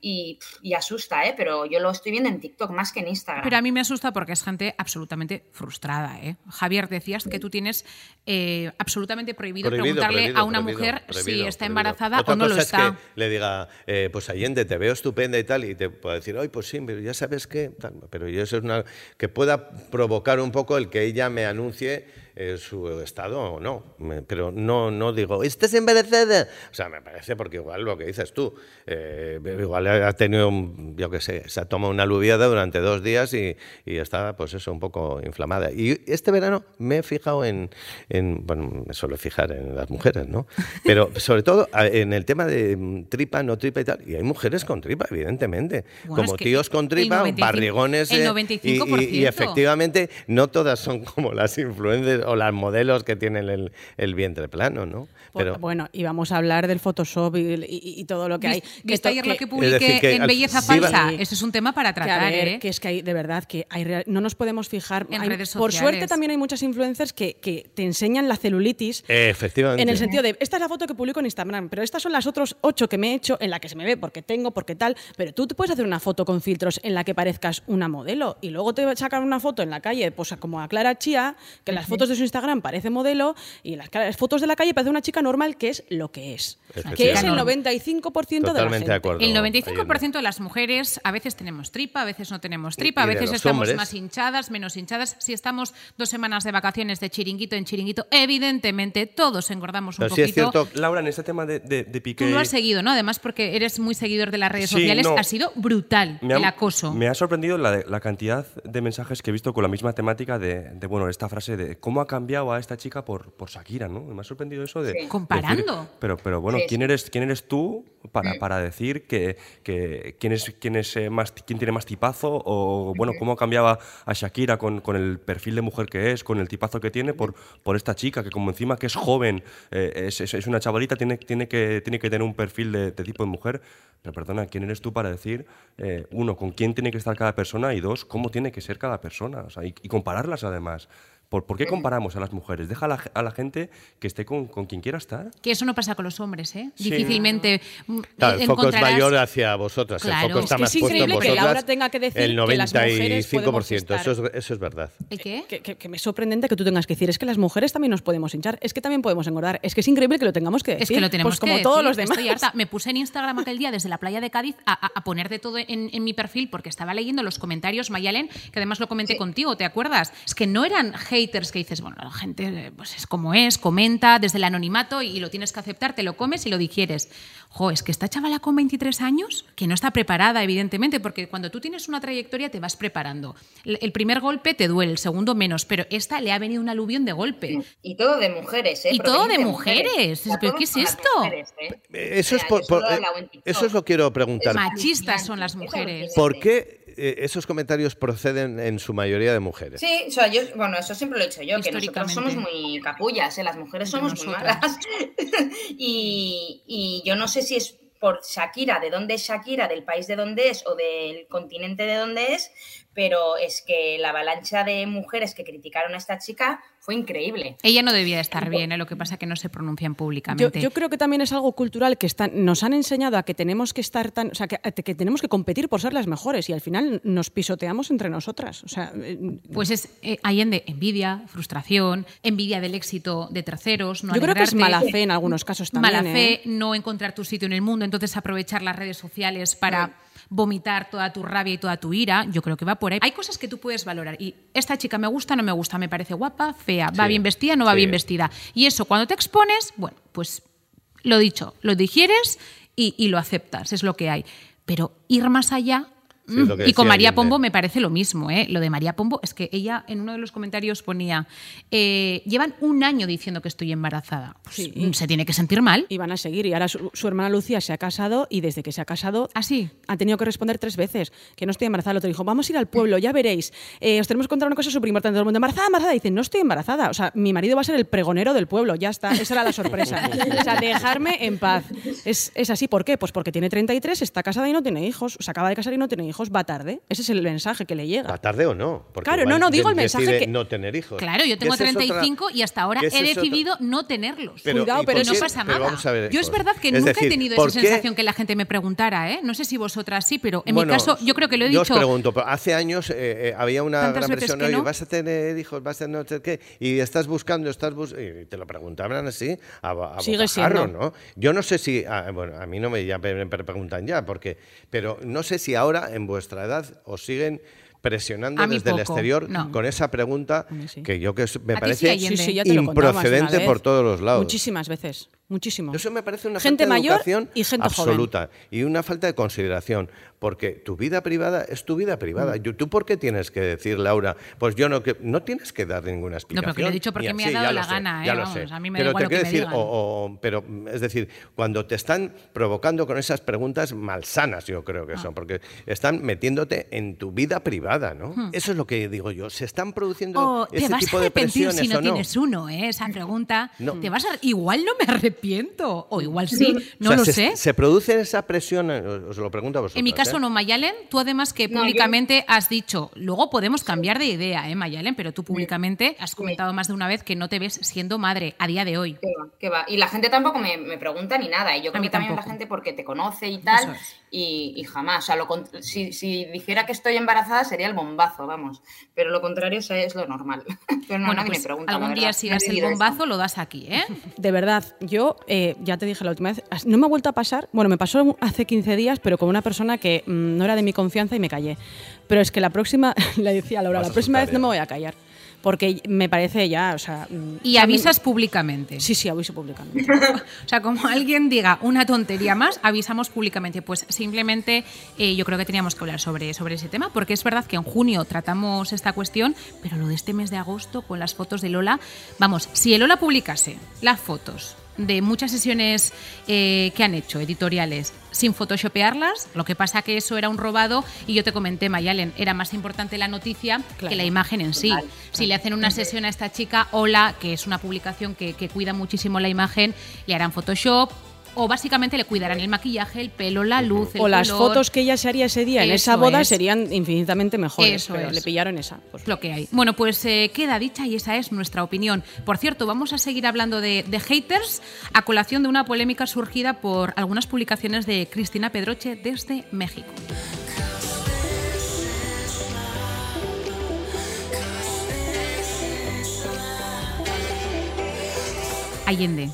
y, y asusta, ¿eh? pero yo lo estoy viendo en TikTok más que en Instagram. Pero a mí me asusta porque es gente absolutamente frustrada. ¿eh? Javier, decías que tú tienes eh, absolutamente prohibido, Prohibido, preguntarle prohibido, a una prohibido, mujer si prohibido, está embarazada Otra o no lo está. Es que le diga, eh, pues Allende, te veo estupenda y tal, y te puedo decir, ay, pues sí, pero ya sabes qué, tal. Pero yo eso es una que pueda provocar un poco el que ella me anuncie eh, su estado o no, pero no, no digo, estás embarazada. O sea, me parece porque igual lo que dices tú, eh, igual ha tenido, un- yo qué sé, se ha tomado una aluviada durante dos días y, y está, pues eso, un poco inflamada. Y este verano me he fijado en, en- bueno, me suelo fijar en las mujeres, ¿no? Pero sobre todo en el tema de mm, tripa, no tripa y tal. Y hay mujeres con tripa, evidentemente. Bueno, como es que tíos con tripa, 95 barrigones. el eh, y- 95%. y, y efectivamente, no todas son como las influencers o las modelos que tienen el, el vientre plano, ¿no? Por- Pero, bueno, y vamos a hablar del Photoshop y, y- y todo lo que hay. ¿Vis- ¿Viste to- ayer lo que Es publiqué decir, que en Belleza sí, Falsa? va- Eso es un tema para que, a tratar, ver, ¿eh? que es que hay, de verdad, que hay no nos podemos fijar. En hay- redes por suerte también hay muchas influencers que, que te enseñan la celulitis. eh, efectivamente. En el sentido de, esta es la foto que publico en Instagram, pero estas son las otras ocho que me he hecho en la que se me ve porque tengo, porque tal. Pero tú te puedes hacer una foto con filtros en la que parezcas una modelo y luego te sacan una foto en la calle, pues como a Clara Chía, que las fotos de su Instagram parece modelo y en las fotos de la calle parece una chica normal que es lo que es. Que es el Efectivamente. 95% de la Totalmente gente. de acuerdo. El Allende. 95% de las mujeres a veces tenemos tripa, a veces no tenemos tripa, Y a veces estamos hombres. más hinchadas, menos hinchadas. Si estamos dos semanas de vacaciones de chiringuito en chiringuito, evidentemente todos engordamos un Pero sí es poquito. cierto Laura, en este tema de, de, de Piqué... Tú lo has seguido, ¿no? Además, porque eres muy seguidor de las redes Sí, sociales, no. ha sido brutal ha- el acoso. Me ha sorprendido la, la cantidad de mensajes que he visto con la misma temática de, de, bueno, esta frase de cómo ha cambiado a esta chica por, por Shakira, ¿no? Me ha sorprendido eso de... Sí. decir, Comparando. pero, pero bueno, Sí, ¿quién eres, quién eres tú para, para decir que, que quién, es, quién, es, eh, más, quién tiene más tipazo? O bueno, cómo cambiaba a Shakira con, con el perfil de mujer que es, con el tipazo que tiene por, por esta chica, que como encima que es joven, eh, es, es- es una chavalita, tiene, tiene, que, tiene que tener un perfil de, de tipo de mujer. Pero perdona, ¿quién eres tú para decir, eh, uno, con quién tiene que estar cada persona y dos, cómo tiene que ser cada persona? O sea, y, y compararlas además. ¿Por, por qué comparamos a las mujeres? Deja a la, a la gente que esté con, con quien quiera estar. Que eso no pasa con los hombres, ¿eh? Sí. Difícilmente mm, Claro, el foco es mayor hacia vosotras, Claro. el foco Es está que más es puesto en increíble que vosotras. Laura tenga que decir el que las mujeres 95%, podemos eso es, eso es verdad. ¿El qué? Que, que- que me es sorprendente que tú tengas que decir, es que las mujeres también nos podemos hinchar, es que también podemos engordar, es que es increíble que lo tengamos que decir. Es que lo tenemos pues como que todos decir, los demás. Estoy harta. Me puse en Instagram aquel día desde la playa de Cádiz a, a- a poner de todo en, en mi perfil porque estaba leyendo los comentarios, Mayalen, que además lo comenté contigo, ¿te acuerdas? Es que no eran haters que dices, bueno, la gente pues es como es, comenta desde el anonimato y lo tienes que aceptar, te lo comes y lo digieres. Jo, es que esta chavala con 23 años, que no está preparada, evidentemente, porque cuando tú tienes una trayectoria te vas preparando. El primer golpe te duele, el segundo menos, pero esta le ha venido un aluvión de golpe. Y todo de mujeres, ¿eh? Y todo de mujeres. O sea, ¿Pero todo qué es esto? mujeres, ¿eh? Eso es, por- por- eh, eso es lo quiero preguntar. Machistas son las Eso es mujeres. ¿Por qué eh, esos comentarios proceden en su mayoría de mujeres? Sí, o sea, yo, bueno, eso siempre lo he dicho yo, que nosotros somos muy capullas, ¿eh? las mujeres somos muy malas. y, y yo no sé si es por Shakira, de dónde es Shakira, del país de dónde es o del continente de dónde es, pero es que la avalancha de mujeres que criticaron a esta chica fue increíble. Ella no debía estar bien, ¿eh? lo que pasa es que no se pronuncian públicamente. yo creo que también es algo cultural que están, nos han enseñado a que tenemos que estar tan, o sea, que, que tenemos que competir por ser las mejores y al final nos pisoteamos entre nosotras. O sea, eh, Pues es eh, Allende, envidia, frustración, envidia del éxito de terceros, no yo creo que es mala fe en algunos casos también. mala fe, ¿eh? no encontrar tu sitio en el mundo, entonces aprovechar las redes sociales para vomitar toda tu rabia y toda tu ira, yo creo que va por ahí. Hay cosas que tú puedes valorar y esta chica me gusta, no me gusta, me parece guapa, fea, va Sí, bien vestida, no va sí. bien vestida. Y eso, cuando te expones, bueno, pues lo dicho, lo digieres y, y lo aceptas, es lo que hay. Pero ir más allá... Sí, es lo mm, que y con María. Pombo me parece lo mismo, ¿eh? Lo de María Pombo es que ella en uno de los comentarios ponía, eh, llevan un año diciendo que estoy embarazada. Pues, Sí. mm, se tiene que sentir mal. Y van a seguir. Y ahora su, su hermana Lucía se ha casado y desde que se ha casado ¿Ah, sí? ha tenido que responder tres veces que no estoy embarazada. El otro dijo, vamos a ir al pueblo, ya veréis. Eh, os tenemos que contar una cosa súper importante. Todo el mundo, embarazada, embarazada. Dice, no estoy embarazada. O sea, mi marido va a ser el pregonero del pueblo. Ya está. Esa era la sorpresa. o sea, dejarme en paz. Es, es así. ¿Por qué? Pues porque tiene 33, está casada y no tiene hijos. Se acaba de casar y no tiene hijos. Va tarde. Ese es el mensaje que le llega. ¿Va tarde o no? Porque Claro, no, no, digo el mensaje que- no tener hijos. Claro, yo tengo Que esa es otra- 35 y hasta ahora he otra- decidido no tenerlos. Pero, Cuidado, ¿y pero no qué? pasa Pero nada. vamos a ver, yo es hijos. verdad que Es nunca decir, he tenido ¿por esa qué? sensación que la gente me preguntara, ¿eh? No sé si vosotras sí, pero en Bueno, mi caso yo creo que lo he yo dicho. os pregunto, pero hace años eh, eh, había una gran presión, oye, no. vas a tener hijos, vas a tener no sé qué, y estás buscando, estás buscando, y te lo preguntaban así a, a Sigue bocajarro, siendo. ¿no? Yo no sé si, ah, bueno, a mí no me, ya me- me preguntan ya, porque, pero no sé si ahora en vuestra edad os siguen presionando desde el exterior no. con esa pregunta sí. que yo que me parece. Sí, sí, improcedente por todos los lados. Muchísimas veces. Muchísimo. Eso me parece una gente falta de mayor educación y gente joven. absoluta y una falta de consideración, porque tu vida privada es tu vida privada. Mm. ¿Tú por qué tienes que decir, Laura? Pues yo no que no tienes que dar ninguna explicación. pero que lo he dicho porque me ha sí, dado ya la sé, gana, ya ¿eh? lo Vamos, sé. a mí me da pero igual te lo quiero que me decir, digan. o- o- pero es decir, cuando te están provocando con esas preguntas malsanas, yo creo Ah. que son, porque están metiéndote en tu vida privada, ¿no? Eso es lo que digo yo. Se están produciendo Hmm. O te ese vas tipo a de arrepentir presiones si no o no. tienes uno, ¿eh? Esa pregunta. No. Te vas a... Igual no me arrepiento. O igual sí, no O sea, lo se, sé. Se produce esa presión, eh, os lo pregunto a vosotros. En mi caso ¿eh? no, Mayalen. Tú además que No, yo- públicamente has dicho, luego podemos cambiar de idea, ¿eh, Mayalen? Pero tú públicamente has comentado más de una vez que no te ves siendo madre a día de hoy. ¿Qué va? qué va? Y la gente tampoco me, me pregunta ni nada. Y yo creo mí que también tampoco. la gente porque te conoce y tal. Eso es. Y, y jamás. O sea, lo si, si dijera que estoy embarazada sería el bombazo, vamos. Pero lo contrario es, es lo normal. Pero no, bueno, nadie pues me pregunta. algún día si das el bombazo lo das aquí, ¿eh? De verdad, yo eh, ya te dije la última vez, no me ha vuelto a pasar, bueno, me pasó hace 15 días, pero con una persona que mm, no era de mi confianza y me callé. Pero es que la próxima, le decía a Laura, Vas la próxima vez no me voy a callar, porque me parece ya, o sea... mm, Y avisas públicamente. Sí, sí, aviso públicamente. O sea, como alguien diga una tontería más, avisamos públicamente. Pues simplemente eh, yo creo que teníamos que hablar sobre, sobre ese tema, porque es verdad que en junio tratamos esta cuestión, pero lo de este mes de agosto con las fotos de Lola, vamos, si el Lola publicase las fotos de muchas sesiones eh, que han hecho, editoriales, sin photoshopearlas, lo que pasa que eso era un robado y yo te comenté, Mayalen, era más importante la noticia Claro. que la imagen en sí. Si le hacen una sesión a esta chica, Hola, que es una publicación que, que cuida muchísimo la imagen, le harán Photoshop o básicamente le cuidarán el maquillaje, el pelo, la luz, el o las fotos que ella se haría ese día en esa boda es. serían infinitamente mejores, Eso pero es. le pillaron esa. pues. lo que hay. Bueno, pues eh, queda dicha y esa es nuestra opinión. Por cierto, vamos a seguir hablando de, de haters a colación de una polémica surgida por algunas publicaciones de Cristina Pedroche desde México. Allende,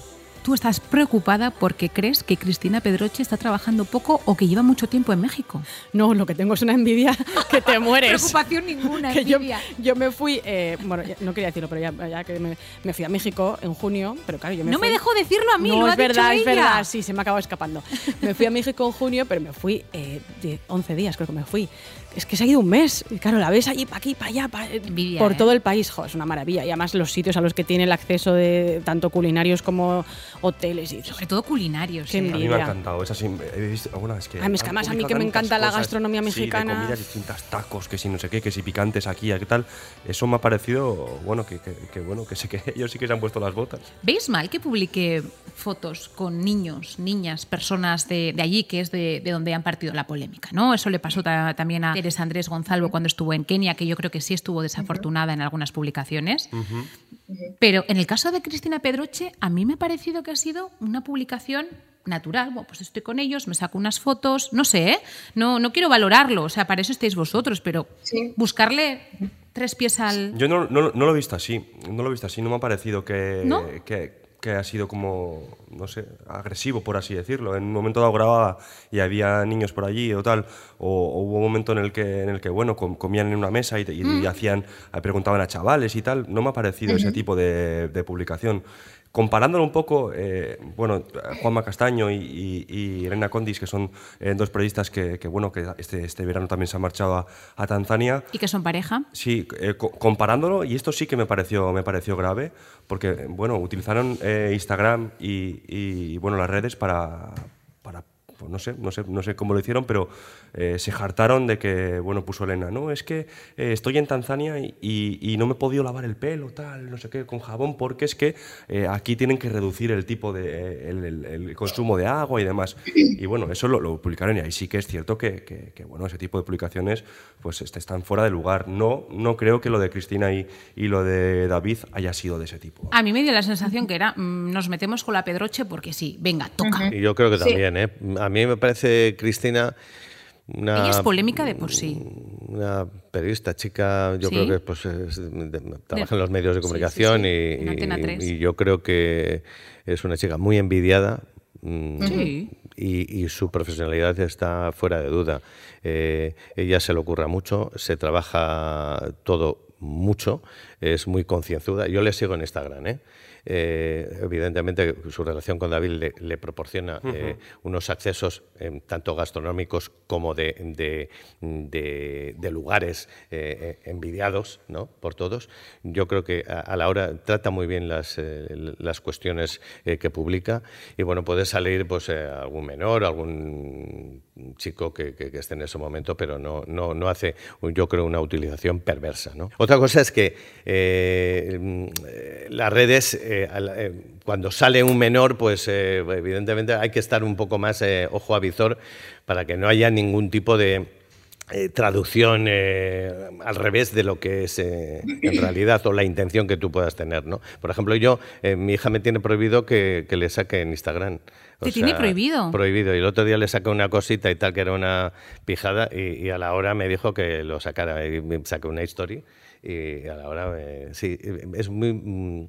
tú estás preocupada porque crees que Cristina Pedroche está trabajando poco o que lleva mucho tiempo en México. No, lo que tengo es una envidia que te mueres. Preocupación ninguna, Que envidia. yo me fui, eh, bueno, no quería decirlo, pero ya, ya que me, me fui a México en junio, pero claro, yo me No fui- me dejó decirlo a mí, no, lo es ha dicho verdad, es ella. verdad, sí, se me acabó escapando. Me fui a México en junio, pero me fui eh, de 11 días, creo que me fui. Es que se ha ido un mes. Y claro, la ves allí, para aquí, para allá, pa- Envidia, por ¿eh? todo el país. Jo, es una maravilla. Y además los sitios a los que tiene el acceso de tanto culinarios como hoteles y Sobre todo culinarios. Qué ¿eh? A mí me ha encantado. Es así, he visto alguna es que. Ay, es que además a mí que me encanta la gastronomía Sí, mexicana. de comidas distintas, tacos, que si no sé qué, que si picantes aquí, qué tal. Eso me ha parecido, bueno, que, que- que bueno, que sé que ellos sí que se han puesto las botas. ¿Veis mal que publique fotos con niños, niñas, personas de, de allí, que es de, de donde han partido la polémica? ¿no? Eso le pasó ta- también a Teresa Andrés Gonzalo cuando estuvo en Kenia, que yo creo que sí estuvo desafortunada en algunas publicaciones. Pero en el caso de Cristina Pedroche, a mí me ha parecido que ha sido una publicación natural. Bueno, pues estoy con ellos, me saco unas fotos, no sé, ¿eh? no, no quiero valorarlo, o sea, para eso estáis vosotros, pero Sí. buscarle tres pies al... Yo no, no- no lo he visto así, no lo he visto así, no me ha parecido que, ¿No? que, que ha sido como, no sé, agresivo, por así decirlo. En un momento dado grababa y había niños por allí o tal, o, o hubo un momento en el que, en el que bueno, com- comían en una mesa y, y- Mm. y hacían, preguntaban a chavales y tal, no me ha parecido ese tipo de, de publicación. Comparándolo un poco, eh, bueno, Juanma Castaño y, y- y Elena Condis, que son eh, dos periodistas que, que, bueno, que este, este verano también se han marchado a, a Tanzania, Y que son pareja. Sí, eh, co- comparándolo, y esto sí que me pareció, me pareció grave, porque bueno, utilizaron Instagram y, y, bueno, las redes para, para pues no sé, no sé, no sé cómo lo hicieron, pero eh, se hartaron de que, bueno, puso Elena, no, es que eh, estoy en Tanzania y, y- y no me he podido lavar el pelo, tal, no sé qué, con jabón, porque es que eh, aquí tienen que reducir el tipo de, el, el- el consumo de agua y demás. Y bueno, eso lo, lo publicaron y ahí sí que es cierto que, que- que, bueno, ese tipo de publicaciones pues est- están fuera de lugar. No, no creo que lo de Cristina y, y lo de David haya sido de ese tipo. A mí me dio la sensación que era, mm, nos metemos con la Pedroche porque sí, venga, toca. Y yo creo que Sí. también, ¿eh? A mí me parece Cristina una, Ella es polémica de por sí. una periodista chica, yo Sí. creo que pues, es de- trabaja De- en los medios de sí, comunicación sí, y- en Antena y, 3. y yo creo que es una chica muy envidiada. mm, Sí. Y, y su profesionalidad está fuera de duda. Eh, ella se le ocurra mucho, se trabaja todo mucho, es muy concienzuda. Yo le sigo en Instagram, ¿eh? Eh, evidentemente su relación con David le, le proporciona eh, unos accesos eh, tanto gastronómicos como de, de- de- de lugares eh, eh, envidiados ¿no? por todos. Yo creo que a, a la hora trata muy bien las, las cuestiones que publica y bueno, puede salir pues algún menor, algún chico que, que- que esté en ese momento, pero no, no, no hace, yo creo, una utilización perversa. ¿no? Otra cosa es que mm, eh, las redes, eh, eh, cuando sale un menor, pues eh, evidentemente hay que estar un poco más eh, ojo a visor para que no haya ningún tipo de eh, traducción eh, al revés de lo que es en realidad o la intención que tú puedas tener. ¿no? Por ejemplo, yo, mi hija me tiene prohibido que, que le saque en Instagram. O ¿Te tiene prohibido? Prohibido. Y el otro día le saqué una cosita y tal, que era una pijada, y, y a la hora me dijo que lo sacara. Y me saqué una story y a la hora, sí, es muy... mm,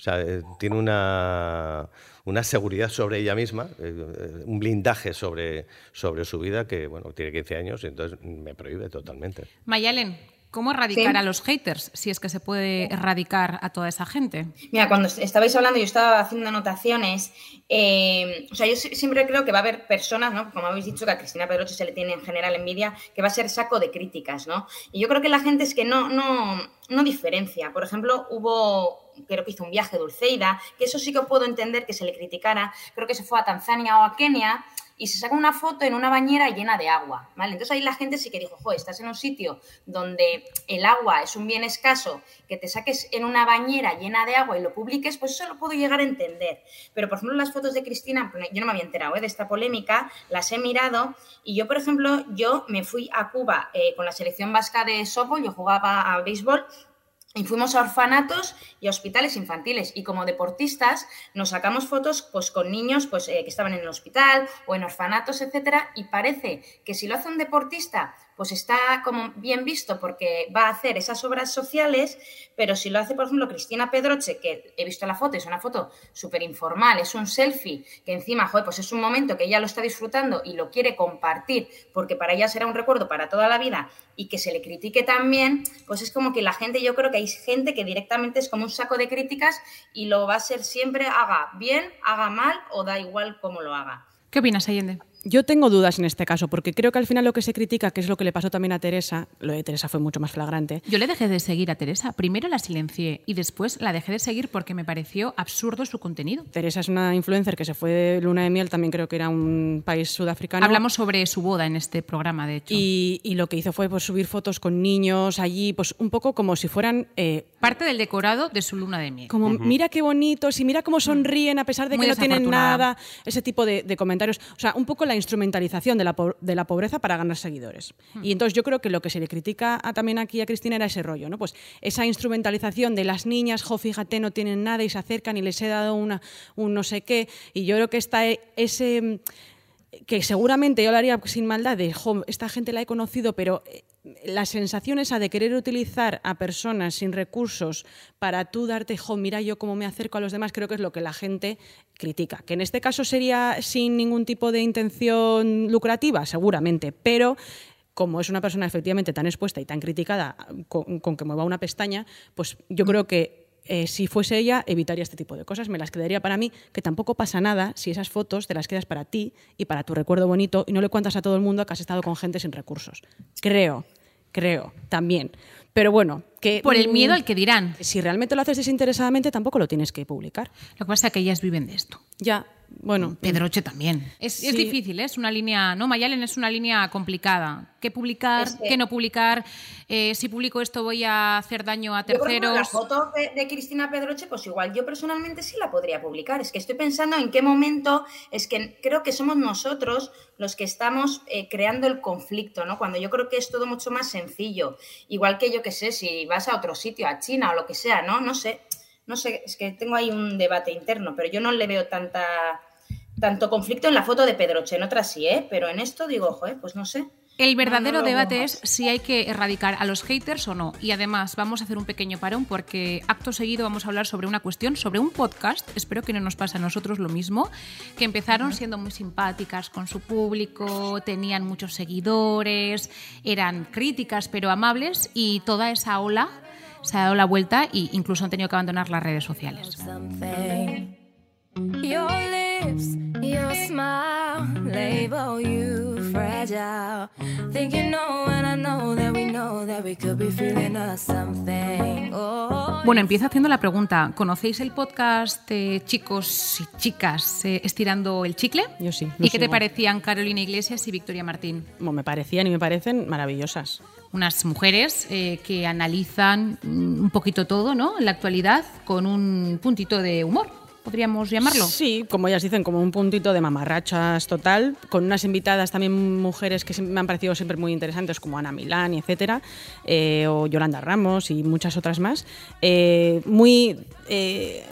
o sea, eh, tiene una, una seguridad sobre ella misma, eh, un blindaje sobre, sobre su vida que, bueno, tiene 15 años y entonces me prohíbe totalmente. Mayalen, ¿cómo erradicar Sí. a los haters si es que se puede erradicar a toda esa gente? Mira, cuando estabais hablando, yo estaba haciendo anotaciones. eh, o sea, yo si- siempre creo que va a haber personas, ¿no? Como habéis dicho, que a Cristina Pedroche se le tiene en general envidia, que va a ser saco de críticas, ¿no? Y yo creo que la gente es que no, no, no diferencia. Por ejemplo, hubo, creo que hizo un viaje Dulceida, que eso sí que puedo entender que se le criticara. Creo que se fue a Tanzania o a Kenia y se saca una foto en una bañera llena de agua, ¿vale? Entonces ahí la gente sí que dijo, joder, estás en un sitio donde el agua es un bien escaso, que te saques en una bañera llena de agua y lo publiques, pues eso lo puedo llegar a entender. Pero, por ejemplo, las fotos de Cristina, yo no me había enterado ¿eh? de esta polémica, las he mirado y yo, por ejemplo, yo me fui a Cuba eh, con la selección vasca de softball, yo jugaba a béisbol y fuimos a orfanatos y a hospitales infantiles. Y como deportistas nos sacamos fotos pues, con niños pues, eh, que estaban en el hospital o en orfanatos, etcétera. Y parece que si lo hace un deportista, pues está como bien visto porque va a hacer esas obras sociales, pero si lo hace, por ejemplo, Cristina Pedroche, que he visto la foto, es una foto súper informal, es un selfie, que encima, pues es un momento que ella lo está disfrutando y lo quiere compartir, porque para ella será un recuerdo para toda la vida y que se le critique también, pues es como que la gente, yo creo que hay gente que directamente es como un saco de críticas y lo va a ser siempre, haga bien, haga mal o da igual cómo lo haga. ¿Qué opinas, Allende? Yo tengo dudas en este caso, porque creo que al final lo que se critica, que es lo que le pasó también a Teresa, lo de Teresa fue mucho más flagrante. Yo le dejé de seguir a Teresa. Primero la silencié y después la dejé de seguir porque me pareció absurdo su contenido. Teresa es una influencer que se fue de luna de miel, también creo que era un país sudafricano. Hablamos sobre su boda en este programa, de hecho. Y, y lo que hizo fue pues, subir fotos con niños allí, pues un poco como si fueran... Eh, Parte del decorado de su luna de miel. como, mira qué bonitos y mira cómo sonríen a pesar de Muy que no tienen nada, ese tipo de, de comentarios. O sea, un poco la instrumentalización de la, de la pobreza para ganar seguidores. Y entonces yo creo que lo que se le critica a- también aquí a Cristina era ese rollo, ¿no? Pues esa instrumentalización de las niñas, jo, fíjate, no tienen nada y se acercan y les he dado una, un no sé qué. Y yo creo que está e- ese que seguramente yo lo haría sin maldad, de, jo, esta gente la he conocido, pero eh, la sensación esa de querer utilizar a personas sin recursos para tú darte, jo, mira yo cómo me acerco a los demás, creo que es lo que la gente critica. Que en este caso sería sin ningún tipo de intención lucrativa, seguramente, pero como es una persona efectivamente tan expuesta y tan criticada con, con que mueva una pestaña, pues yo creo que eh, si fuese ella, evitaría este tipo de cosas. Me las quedaría para mí, que tampoco pasa nada si esas fotos te las quedas para ti y para tu recuerdo bonito y no le cuentas a todo el mundo que has estado con gente sin recursos. Creo, creo, también. Pero bueno, que... Por el miedo al que dirán. Si realmente lo haces desinteresadamente, tampoco lo tienes que publicar. Lo que pasa es que ellas viven de esto. Ya, bueno. Pedroche también. Es, difícil, ¿eh? es una línea, no, Mayalen es una línea complicada. ¿Qué publicar? ¿Qué no publicar? Eh, si publico esto voy a hacer daño a Yo, por ejemplo, la terceros. foto de, de Cristina Pedroche, pues igual yo personalmente sí la podría publicar. Es que estoy pensando en qué momento, es que creo que somos nosotros los que estamos eh, creando el conflicto, ¿no? Cuando yo creo que es todo mucho más sencillo. Igual que yo que sé, si vas a otro sitio, a China o lo que sea, ¿no? No sé, no sé, es que tengo ahí un debate interno, pero yo no le veo tanta tanto conflicto en la foto de Pedroche, en otras sí, ¿eh? Pero en esto digo, joder, pues no sé. El verdadero No, no lo debate es si hay que erradicar a los haters o no. Y además vamos a hacer un pequeño parón porque acto seguido vamos a hablar sobre una cuestión, sobre un podcast, espero que no nos pase a nosotros lo mismo, que empezaron siendo muy simpáticas con su público, tenían muchos seguidores, eran críticas pero amables y toda esa ola se ha dado la vuelta e incluso han tenido que abandonar las redes sociales. something. Your lips, your smile, label you fragile. Think you know, and I know that we know that we could be feeling us something. Oh, Bueno, empiezo haciendo la pregunta. ¿Conocéis el podcast de chicos y chicas eh, estirando el chicle? Yo sí, ¿Y qué te parecían Carolina Iglesias y Victoria Martín? Como me parecían y me parecen maravillosas. Unas mujeres eh, que analizan mm, un poquito todo, ¿no? En la actualidad, con un puntito de humor, podríamos llamarlo. Sí, como ellas dicen, como un puntito de mamarrachas total, con unas invitadas también mujeres que me han parecido siempre muy interesantes, como Ana Milán y etcétera, eh, o Yolanda Ramos y muchas otras más. Eh, muy. eh,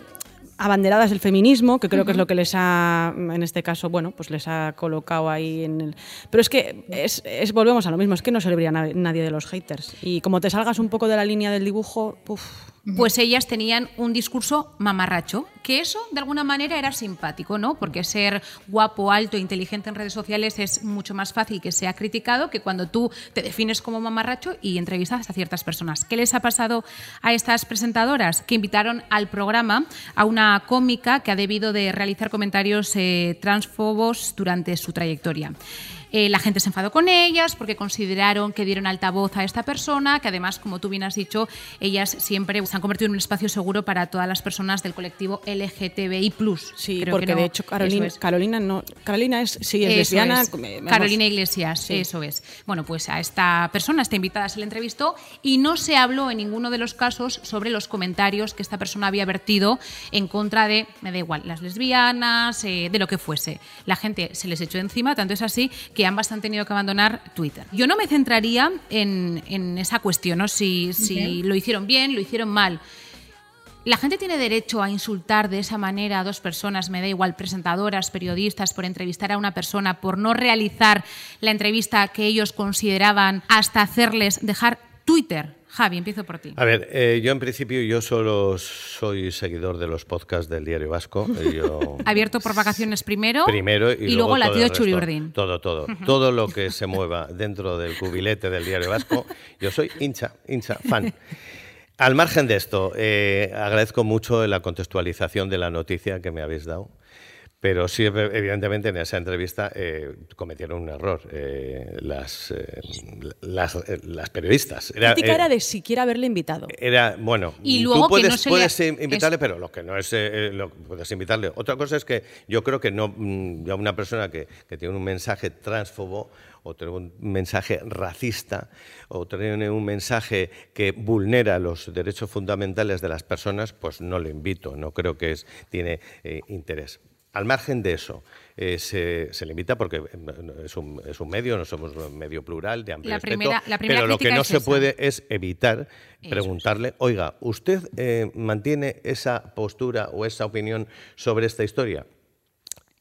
abanderadas del feminismo, que creo que es lo que les ha, en este caso, bueno, pues les ha colocado ahí en el... Pero es que es, es- volvemos a lo mismo, es que no se libra na- nadie de los haters. Y como te salgas un poco de la línea del dibujo, uf, Pues ellas tenían un discurso mamarracho, que eso de alguna manera era simpático, ¿no? Porque ser guapo, alto, inteligente en redes sociales es mucho más fácil que sea criticado que cuando tú te defines como mamarracho y entrevistas a ciertas personas. ¿Qué les ha pasado a estas presentadoras? Que invitaron al programa a una cómica que ha debido de realizar comentarios eh, transfobos durante su trayectoria. Eh, la gente se enfadó con ellas porque consideraron que dieron altavoz a esta persona, que además, como tú bien has dicho, ellas siempre se han convertido en un espacio seguro para todas las personas del colectivo LGTBI+. sí, Creo que porque no- de hecho Carolina, es. Carolina no, Carolina es, sí, es lesbiana. es. me- vamos. Carolina Iglesias, Sí. eso es. Bueno, pues a esta persona, a esta invitada, se le entrevistó y no se habló en ninguno de los casos sobre los comentarios que esta persona había vertido en contra de, me da igual, las lesbianas, eh, de lo que fuese. La gente se les echó encima, tanto es así que ambas han tenido que abandonar Twitter. Yo no me centraría en, en esa cuestión, ¿no? si, si lo hicieron bien, lo hicieron mal. ¿La gente tiene derecho a insultar de esa manera a dos personas, me da igual, presentadoras, periodistas, por entrevistar a una persona, por no realizar la entrevista que ellos consideraban hasta hacerles dejar Twitter Javi, empiezo por ti. A ver, eh, yo en principio yo solo soy seguidor de los podcasts del Diario Vasco. Eh, Abierto por vacaciones primero. Primero y, luego, la latido Churiurdin. Todo, todo. todo lo que se mueva dentro del cubilete del Diario Vasco, yo soy hincha, hincha, fan. Al margen de esto, eh, agradezco mucho la contextualización de la noticia que me habéis dado. Pero sí, evidentemente, en esa entrevista eh, cometieron un error eh, las, eh, las, las, periodistas. La crítica era de siquiera haberle invitado. Era, bueno, y luego tú puedes, no puedes invitarle, pero lo que no es, lo, puedes invitarle. Otra cosa es que yo creo que no, mm, ya una persona que, que tiene un mensaje transfobo o tiene un mensaje racista o tiene un mensaje que vulnera los derechos fundamentales de las personas, pues no le invito, no creo que es, tiene interés. Al margen de eso, eh, se, le invita porque eh, es un, es un, medio, no somos un medio plural, de amplio la pero lo que no se puede es evitar preguntarle, oiga, ¿usted eh, mantiene esa postura o esa opinión sobre esta historia?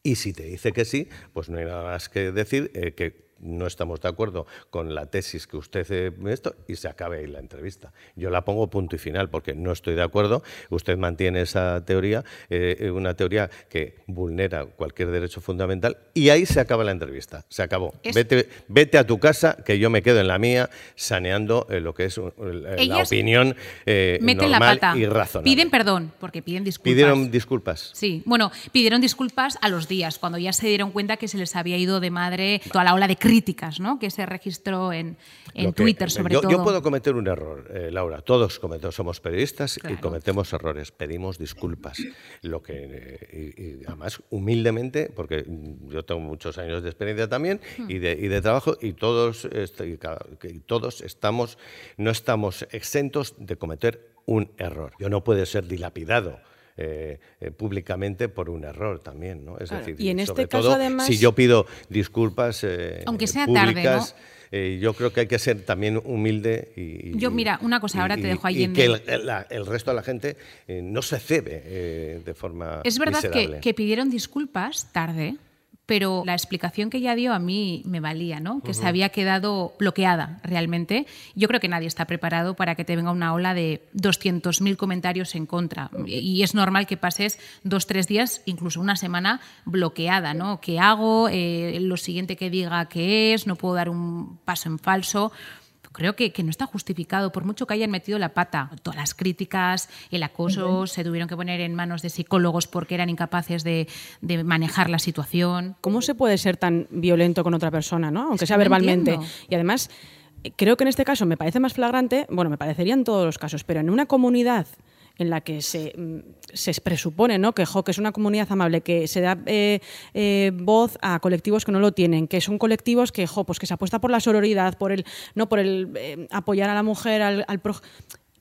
Y si te dice que sí, pues no hay nada más que decir que no estamos de acuerdo con la tesis que usted esto y se acabe ahí la entrevista. Yo la pongo punto y final porque no estoy de acuerdo. Usted mantiene esa teoría, eh, una teoría que vulnera cualquier derecho fundamental y ahí se acaba la entrevista. Se acabó. Vete, vete, a tu casa que yo me quedo en la mía saneando eh, lo que es la opinión eh, normal y razonable. Piden perdón porque piden disculpas. Pidieron disculpas. Sí, bueno, pidieron disculpas a los días cuando ya se dieron cuenta que se les había ido de madre toda la ola de críticas ¿no? que se registró en, en Twitter sobre yo, todo. Yo puedo cometer un error, eh, Laura. Todos cometemos, somos periodistas y cometemos errores. Pedimos disculpas. Lo que, eh, y, además, humildemente, porque yo tengo muchos años de experiencia también y, de, y, de, trabajo y todos, este, todos estamos, no estamos exentos de cometer un error. Yo no puedo ser dilapidado eh, eh, públicamente por un error también, ¿no? Es decir, y en sobre este caso, todo, además, si yo pido disculpas eh, aunque sea públicas, tarde, yo creo que hay que ser también humilde y... Yo, mira, una cosa, ahora te dejo ahí Y que el, resto de la gente no se cebe de forma Es verdad que, que, pidieron disculpas tarde, pero la explicación que ella dio a mí me valía, ¿no? Que se había quedado bloqueada realmente. Yo creo que nadie está preparado para que te venga una ola de 200.000 comentarios en contra. Y es normal que pases dos, tres días, incluso una semana bloqueada, ¿no? ¿Qué hago? Eh, lo siguiente que diga qué es, no puedo dar un paso en falso creo que, no está justificado, por mucho que hayan metido la pata. Todas las críticas, el acoso, se tuvieron que poner en manos de psicólogos porque eran incapaces de, manejar la situación. ¿Cómo se puede ser tan violento con otra persona, ¿no? aunque sea verbalmente? Y además, creo que en este caso me parece más flagrante, bueno, me parecería en todos los casos, pero en una comunidad en la que se, mm, se presupone ¿no? que, que es una comunidad amable, que se da eh, eh, voz a colectivos que no lo tienen, que son colectivos que, jo, pues que se apuesta por la sororidad, por el, no por el eh, apoyar a la mujer, al, al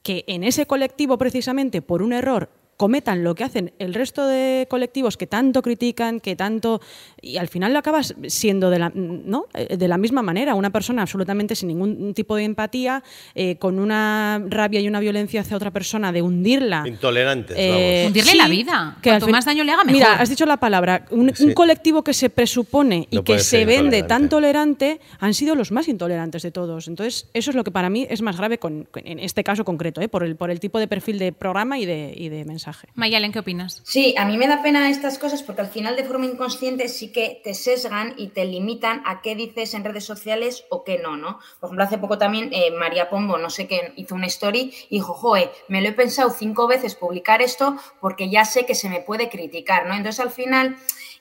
que en ese colectivo precisamente por un error cometan lo que hacen el resto de colectivos que tanto critican, que tanto... Y al final lo acabas siendo de la, ¿no? Eh, de la misma manera, una persona absolutamente sin ningún tipo de empatía, eh, con una rabia y una violencia hacia otra persona de hundirla. Intolerantes, eh, Hundirle la vida. Que Cuanto más daño le haga, mejor. Mira, has dicho la palabra. Un, colectivo que se presupone y que se vende tan tolerante han sido los más intolerantes de todos. Entonces, eso es lo que para mí es más grave con, en este caso concreto, por, el, por el tipo de perfil de programa y de, y de mensaje. Mayalen, ¿qué opinas? Sí, a mí me da pena estas cosas porque al final de forma inconsciente sí que te sesgan y te limitan a qué dices en redes sociales o qué no, ¿no? Por ejemplo, hace poco también eh, María Pombo, no sé qué, hizo una story y dijo, joe, me lo he pensado cinco veces publicar esto porque ya sé que se me puede criticar, ¿no? Entonces al final...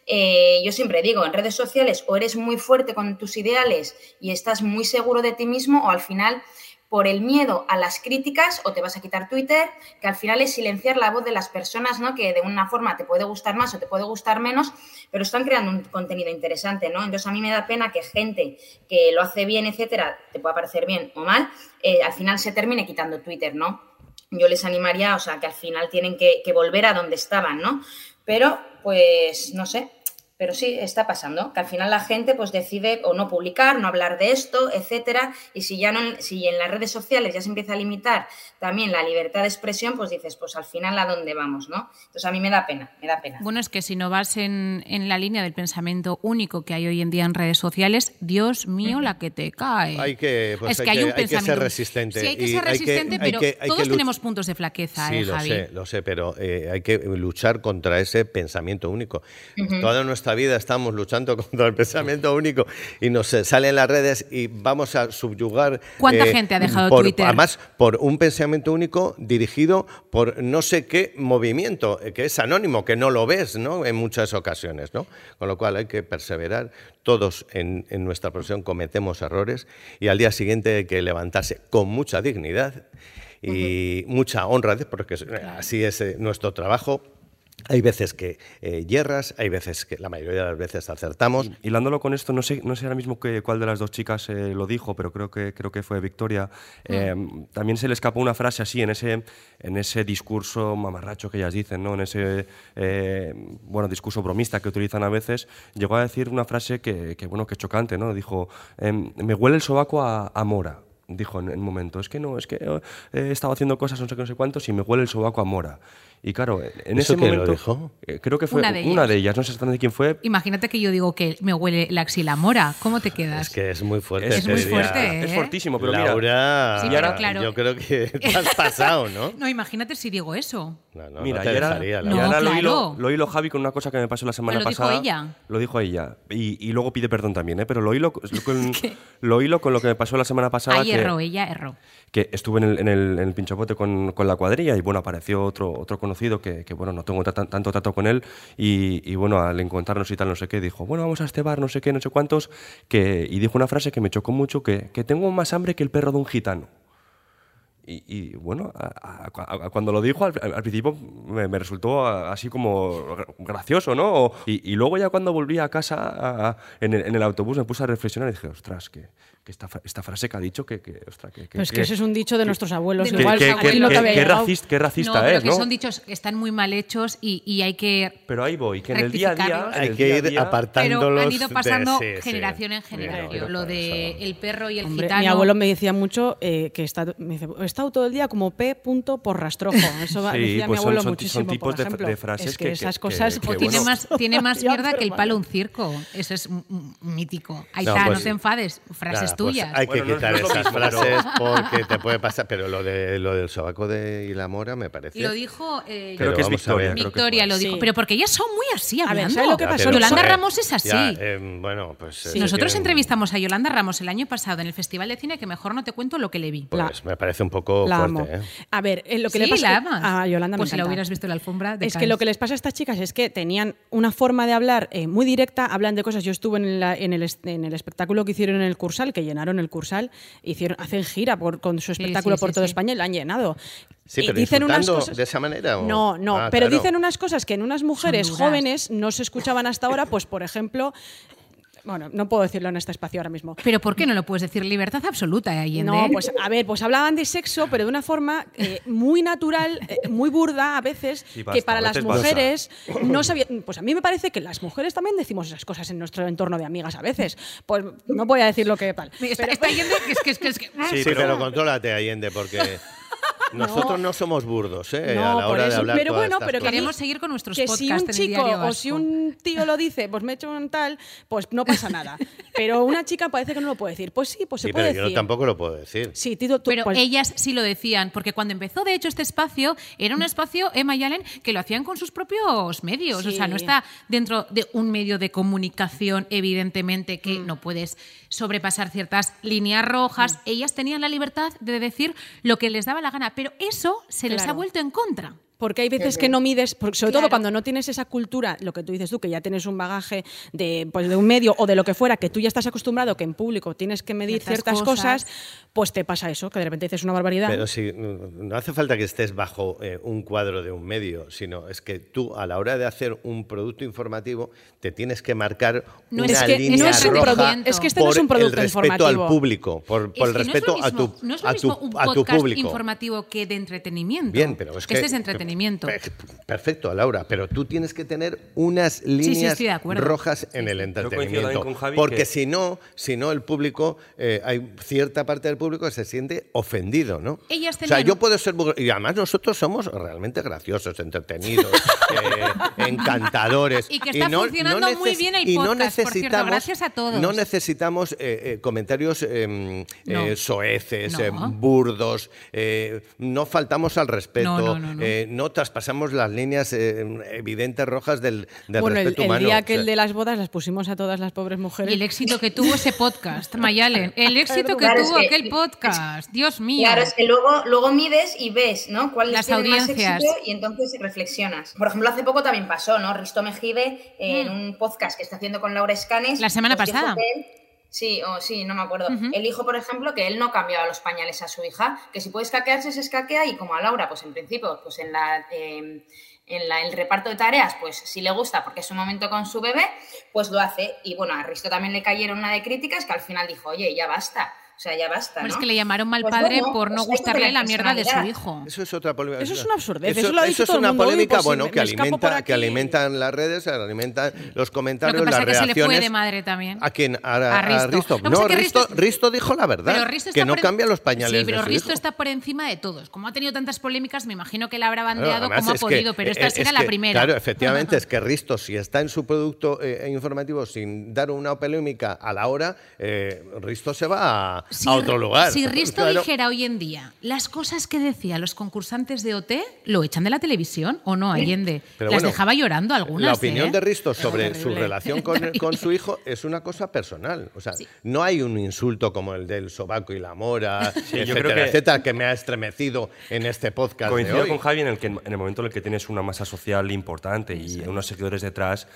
Eh, yo siempre digo, en redes sociales o eres muy fuerte con tus ideales y estás muy seguro de ti mismo o al final por el miedo a las críticas o te vas a quitar Twitter, que al final es silenciar la voz de las personas, ¿no? Que de una forma te puede gustar más o te puede gustar menos, pero están creando un contenido interesante, ¿no? Entonces a mí me da pena que gente que lo hace bien, etcétera, te pueda parecer bien o mal, eh, al final se termine quitando Twitter, ¿no? Yo les animaría, o sea, que al final tienen que, que volver a donde estaban, ¿no? Pero, pues, no sé, Pero sí, está pasando, que al final la gente pues decide o no publicar, no hablar de esto, etcétera, y si ya no, si en las redes sociales ya se empieza a limitar también la libertad de expresión, pues dices, pues al final a dónde vamos, ¿no? Entonces a mí me da pena, me da pena. Bueno, es que si no vas en, en la línea del pensamiento único que hay hoy en día en redes sociales, Dios mío, la que te cae. Hay que, pues es hay que hay que- un hay que ser resistente. Sí, hay que y ser hay que- resistente, pero todos que luch- tenemos puntos de flaqueza, Sí, ¿eh, lo Javi? sé, lo sé, pero eh, hay que luchar contra ese pensamiento único. Toda nuestra vida estamos luchando contra el pensamiento único y nos eh, sale en las redes y vamos a subyugar. ¿Cuánta gente ha dejado por- Twitter? Además, por un pensamiento único dirigido por no sé qué movimiento, eh, que es anónimo, que no lo ves ¿no? en muchas ocasiones. ¿no? Con lo cual hay que perseverar. Todos en, en nuestra profesión cometemos errores y al día siguiente hay que levantarse con mucha dignidad y mucha honradez, porque así es eh, nuestro trabajo. Hay veces que eh, hierras, hay veces que la mayoría de las veces acertamos. Hilándolo con esto, no sé, no sé ahora mismo que, cuál de las dos chicas eh, lo dijo, pero creo que, creo que fue Victoria. Eh, también se le escapó una frase así en ese, en ese discurso mamarracho que ellas dicen, ¿no? en ese eh, bueno, discurso bromista que utilizan a veces. Llegó a decir una frase que, que, bueno, que chocante, ¿no? Dijo, em, me huele el sobaco a, a mora. Dijo en, un momento, es que no, es que he estado haciendo cosas no sé qué, no sé cuántos y me huele el sobaco a mora. Y claro, en ¿Eso ese lo momento. dijo? eh, creo que fue Una de una ellas. de ellas, no sé exactamente quién fue, Imagínate que yo digo que me huele la axila mora. ¿Cómo te quedas? Es que es muy fuerte. Es muy fuerte, Es ¿eh? fortísimo, pero mira, Laura, Sí, pero claro. yo creo que te has pasado, ¿no? No, imagínate si digo eso. No, no, Mira, no te y ahora, dejaría, y No, Laura. ahora lo, hilo, lo hilo Javi con una cosa que me pasó la semana Lo dijo pasada. ella. Lo dijo ella. Y, y luego pide perdón también, ¿eh? Pero lo hilo, con, lo hilo con lo que me pasó la semana pasada. Ahí que, erró, ella erró. que estuve en el, en el, en el pinchapote con, con la cuadrilla y bueno, apareció otro, otro conocido que, que, bueno, no tengo ta- tanto trato con él y, y, bueno, al encontrarnos y tal, no sé qué, dijo, bueno, vamos a este bar, no sé qué, no sé cuántos, que, y dijo una frase que me chocó mucho, que, que tengo más hambre que el perro de un gitano. Y, y, bueno, a- a- a- cuando lo dijo al, al principio me, me resultó así como gracioso, ¿no? O- y, y luego ya cuando volví a casa en, el, en el autobús me puse a reflexionar y dije, ostras, que, que esta, esta frase que ha dicho, que, que, ostras, que, que- Pero es que que- eso es un dicho de nuestros abuelos. de que- Igual que- que- que- que llegado. racista, qué racista no, pero es, que ¿no? son dichos que están muy mal hechos y, y hay que Pero ahí voy, que en el día a día... En Hay que día ir día- apartándolos. pero han ido de- pasando sí, sí. generación en Bien, generación. pero lo de eso. el perro y el Hombre, gitano. mi abuelo me decía mucho eh, que está, me dice, he estado todo el día como P. punto por rastrojo. Eso Sí, decía pues mi son- abuelo son- son muchísimo, tipos por de- ejemplo. de frases es que, que- esas que- cosas... que- o que tiene más, tiene más mierda que el palo un circo. Eso es mítico. Ahí está, pues- no te enfades. Frases Pues tuyas. hay que no quitar no es esas mismo, pero- frases porque te puede pasar. Pero lo, de, lo del sobaco de y la mora me parece. Lo dijo eh, Creo que es Victoria. ver. creo que Victoria, lo dijo. Sí. Pero porque ellas son muy así ver, hablando. ¿sabes lo que pasó? Yolanda Ramos es así. ya, eh, bueno, pues. se Nosotros tienen- entrevistamos a Yolanda Ramos el año pasado en el Festival de Cine, que mejor no te cuento lo que le vi. Pues me parece un poco La fuerte. amo. ¿eh? A ver, eh, lo que Sí, le pasa la amas. a Yolanda me Pues si la hubieras visto en la alfombra de Es que lo que les pasa a estas chicas es que tenían una forma de hablar eh, muy directa, hablan de cosas. Yo estuve en, la- en el, es- en el espectáculo que hicieron en el Cursal, que llenaron el Cursal, hicieron, hacen gira por, con su espectáculo sí, por sí, toda sí. España y la han llenado. Sí, Y pero dicen unas cosas- de esa manera. ¿o? No, no, Ah, pero claro. dicen unas cosas que en unas mujeres jóvenes no se escuchaban hasta ahora, pues por ejemplo, bueno, no puedo decirlo en este espacio ahora mismo. Pero ¿por qué no lo puedes decir? Libertad absoluta, ¿eh, Allende. No, pues a ver, pues hablaban de sexo, pero de una forma eh, muy natural, eh, muy burda a veces, basta, que para las veces basta. mujeres no sabía. Pues a mí me parece que las mujeres también decimos esas cosas en nuestro entorno de amigas a veces. Pues no voy a decir lo que tal. Está, Pero- está Allende que es que es que... Es que Sí, Sí, pero, pero- contrólate, Allende, porque nosotros no, somos burdos ¿eh? a No, la por hora de eso. hablar Pero bueno, pero que a Queremos seguir con nuestros que podcasts si un en el chico o si un tío lo dice, pues me he hecho un tal, pues no pasa nada. Pero una chica parece que no lo puede decir. Pues sí, pues se puede pero yo decir. tampoco lo puedo decir. Sí, Tito, tú, Pero pues- ellas sí lo decían, porque cuando empezó, de hecho, este espacio, era un espacio, Emma y Allen, que lo hacían con sus propios medios. O sea, no está dentro de un medio de comunicación, evidentemente, que Mm. no puedes sobrepasar ciertas líneas rojas. Ellas tenían la libertad de decir lo que les daba la gana, pero eso se les ha vuelto en contra. Porque hay veces que no mides, porque sobre Claro. todo cuando no tienes esa cultura, lo que tú dices tú, que ya tienes un bagaje de, pues de un medio o de lo que fuera, que tú ya estás acostumbrado que en público tienes que medir Ciertas ciertas cosas, cosas. pues te pasa eso, que de repente dices una barbaridad. Pero si no hace falta que estés bajo eh, un cuadro de un medio, sino es que tú a la hora de hacer un producto informativo te tienes que marcar No una es que línea no es un roja es que este no es un producto el respeto informativo. al público, por, el que no es lo respeto a mismo- tu no es lo a tu mismo un a tu podcast público. informativo que de entretenimiento. Bien, pero es que, este es entretenimiento. Entretenimiento. Per- Perfecto, Laura, pero tú tienes que tener unas sí, líneas estoy de acuerdo. rojas en el entretenimiento. con Javi porque que- si no, si no el público, eh, hay cierta parte del público que se siente ofendido, ¿no? Ellas o sea, yo puedo ser muy- y además nosotros somos realmente graciosos, entretenidos, eh, encantadores Y que está funcionando muy bien el y no podcast, por cierto, necesitamos- gracias a todos. No necesitamos eh, eh, comentarios eh, No. eh, soeces, No. eh, burdos, eh, no faltamos al respeto, No, no, traspasamos las líneas eh, evidentes rojas del, del bueno, el, respeto el humano. día O que sea, el de las bodas las pusimos a todas las pobres Y mujeres. el éxito que tuvo ese podcast, Mayalen. El éxito que Claro, es tuvo que- aquel podcast. Dios mío. Claro, es que luego, luego mides y ves, ¿no? ¿Cuál Las tiene más audiencias. éxito y entonces reflexionas. Por ejemplo, hace poco también pasó, ¿no? Risto Mejide, eh, en Mm. un podcast que está haciendo con Laura Escanes. La semana pues pasada. Sí, o sí, no me acuerdo. El hijo, por ejemplo, que él no cambiaba los pañales a su hija, que si puede escaquearse, se escaquea, y como a Laura, pues en principio, pues en la. eh, en la- el reparto de tareas, pues si le gusta porque es un momento con su bebé, pues lo hace. Y bueno, a Risto también le cayeron una de críticas que al final dijo, oye, ya basta. O sea, ya basta. Bueno, es ¿no? que le llamaron mal Pues padre bueno, por no pues gustarle la mierda de su hijo. Eso es otra polémica. Eso es una absurdez, eso lo ha dicho es todo el una mundo. Polémica, pues bueno, que alimenta, que alimentan las redes, que alimentan los Lo comentarios, que pasa las es que se le reacciones. fue de madre también. ¿A quién? A, A a Risto. Lo No, es que Risto, Risto- dijo la verdad, Pero Risto que está no cambia los pañales Sí, pero de su Risto hijo. está por encima de todos. Como ha tenido tantas polémicas, me imagino que la habrá bandeado como ha es podido, pero esta era es la primera. Claro, efectivamente, es que Risto, si está en su producto eh, informativo sin dar una polémica a la hora, eh, Risto se va a, Si, a otro lugar. si Risto Claro. dijera hoy en día las cosas que decía los concursantes de OT, ¿lo echan de la televisión o no, Allende? Pero Las bueno, dejaba llorando algunas. La opinión ¿eh? de Risto sobre su relación con, con su hijo es una cosa personal. O sea, no hay un insulto como el del sobaco y la mora, yo etcétera, creo que- etcétera, que me ha estremecido en este podcast de Coincido hoy. con Javi en el que en el momento en el que tienes una masa social importante y unos seguidores detrás,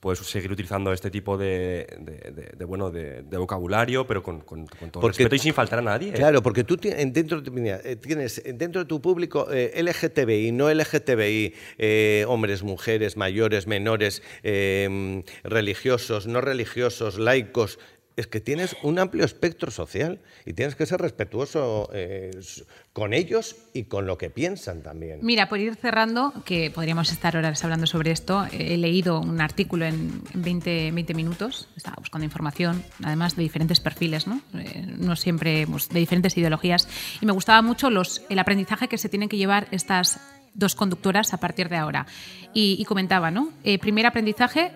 puedes seguir utilizando este tipo de, de- de- de, bueno de, de vocabulario, pero con, con- con todo Porque- respeto y sin faltar a nadie. Claro, porque tú dentro, de- mira, eh, tienes dentro de tu público eh, LGTBI, no LGTBI, eh, hombres, mujeres, mayores, menores, eh, religiosos, no religiosos, laicos. Es que tienes un amplio espectro social y tienes que ser respetuoso eh, con ellos y con lo que piensan también. Mira, por ir cerrando, que podríamos estar horas hablando sobre esto, he leído un artículo en en 20, 20 minutos, estaba buscando información, además de diferentes perfiles, ¿no? Eh, siempre pues, de diferentes ideologías, y me gustaba mucho el aprendizaje que se tienen que llevar estas dos conductoras a partir de ahora. Y, y comentaba, ¿no? Eh, primer aprendizaje,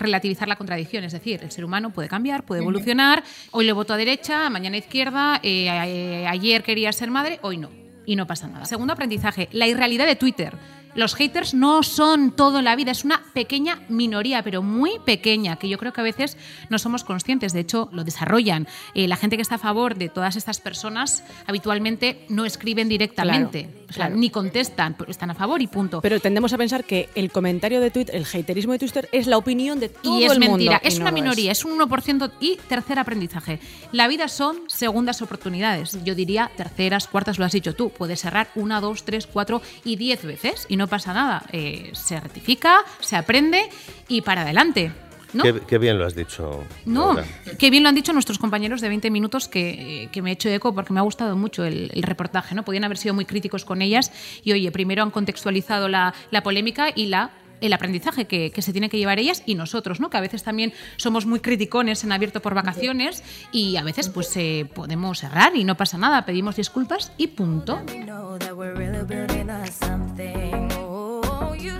relativizar la contradicción, es decir, el ser humano puede cambiar, puede evolucionar, hoy le voto a derecha, mañana a izquierda, eh, ayer quería ser madre, hoy no, y no pasa nada. Segundo aprendizaje, la irrealidad de Twitter. Los haters no son todo en la vida, es una pequeña minoría, pero muy pequeña, que yo creo que a veces no somos conscientes, de hecho lo desarrollan. Eh, la gente que está a favor de todas estas personas habitualmente no escriben directamente, Claro, o sea, claro. ni contestan, pero están a favor y punto. Pero tendemos a pensar que el comentario de Twitter, el haterismo de Twitter, es la opinión de todo y es el mundo. mentira, y es una minoría, es. un 1%. Y tercer aprendizaje, la vida son segundas oportunidades. Yo diría terceras, cuartas, lo has dicho tú. Puedes errar una, dos, tres, cuatro y diez veces y no pasa nada. Eh, se rectifica, se aprende y para adelante. ¿No? Qué, qué bien lo has dicho. No, Laura. qué bien lo han dicho nuestros compañeros de 20 minutos que, que me he hecho eco porque me ha gustado mucho el, el reportaje. ¿no? Podían haber sido muy críticos con ellas y, oye, primero han contextualizado la, la polémica y la el aprendizaje que, que se tiene que llevar ellas y nosotros, ¿no? que a veces también somos muy criticones en abierto por vacaciones y a veces pues eh, podemos errar y no pasa nada, pedimos disculpas y punto.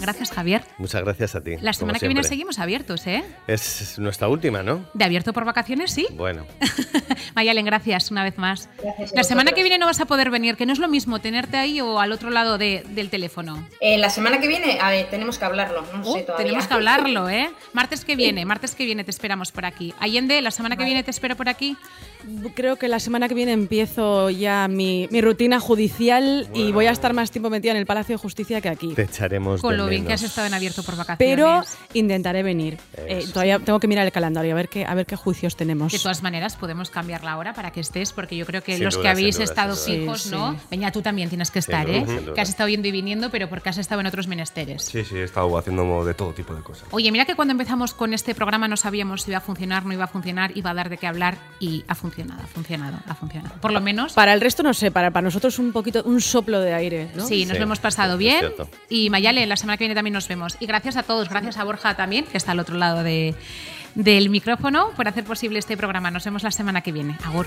Gracias Javier. Muchas gracias a ti. La semana que viene seguimos abiertos, ¿eh? Es nuestra última, ¿no? De abierto por vacaciones, sí. Bueno. Mayalen, gracias una vez más. Gracias la semana que viene no vas a poder venir, que no es lo mismo tenerte ahí o al otro lado de- del teléfono. Eh, la semana que viene, a ver, tenemos que hablarlo, no Oh, sé todavía. tenemos que hablarlo, ¿eh? Martes que viene, martes que viene te esperamos por aquí. Allende, la semana que viene te espero por aquí. Creo que la semana que viene empiezo ya mi, mi rutina judicial y voy a estar más tiempo metida en el Palacio de Justicia que aquí. Te echaremos Con de lo bien que has estado en abierto por vacaciones. Pero intentaré venir. Eh, todavía tengo que mirar el calendario a ver qué, a ver qué juicios tenemos. De todas maneras, podemos cambiar la la hora para que estés, porque yo creo que Sin los duda, que habéis duda, estado fijos, Sí, ¿no? sí. Peña, tú también tienes que estar, duda, ¿eh? duda. Que has estado yendo y viniendo, pero porque has estado en otros menesteres. Sí, sí, he estado haciendo de todo tipo de cosas. Oye, mira que cuando empezamos con este programa no sabíamos si iba a funcionar, no iba a funcionar, iba a dar de qué hablar y ha funcionado, ha funcionado, ha funcionado. Por lo menos, Para el resto no sé, para, para nosotros un poquito, un soplo de aire, ¿no? sí, nos Sí, lo hemos pasado bien. Y Mayale, la semana que viene también nos vemos. Y gracias a todos, gracias a Borja también, que está al otro lado de, del micrófono, por hacer posible este programa. Nos vemos la semana que viene. Agur.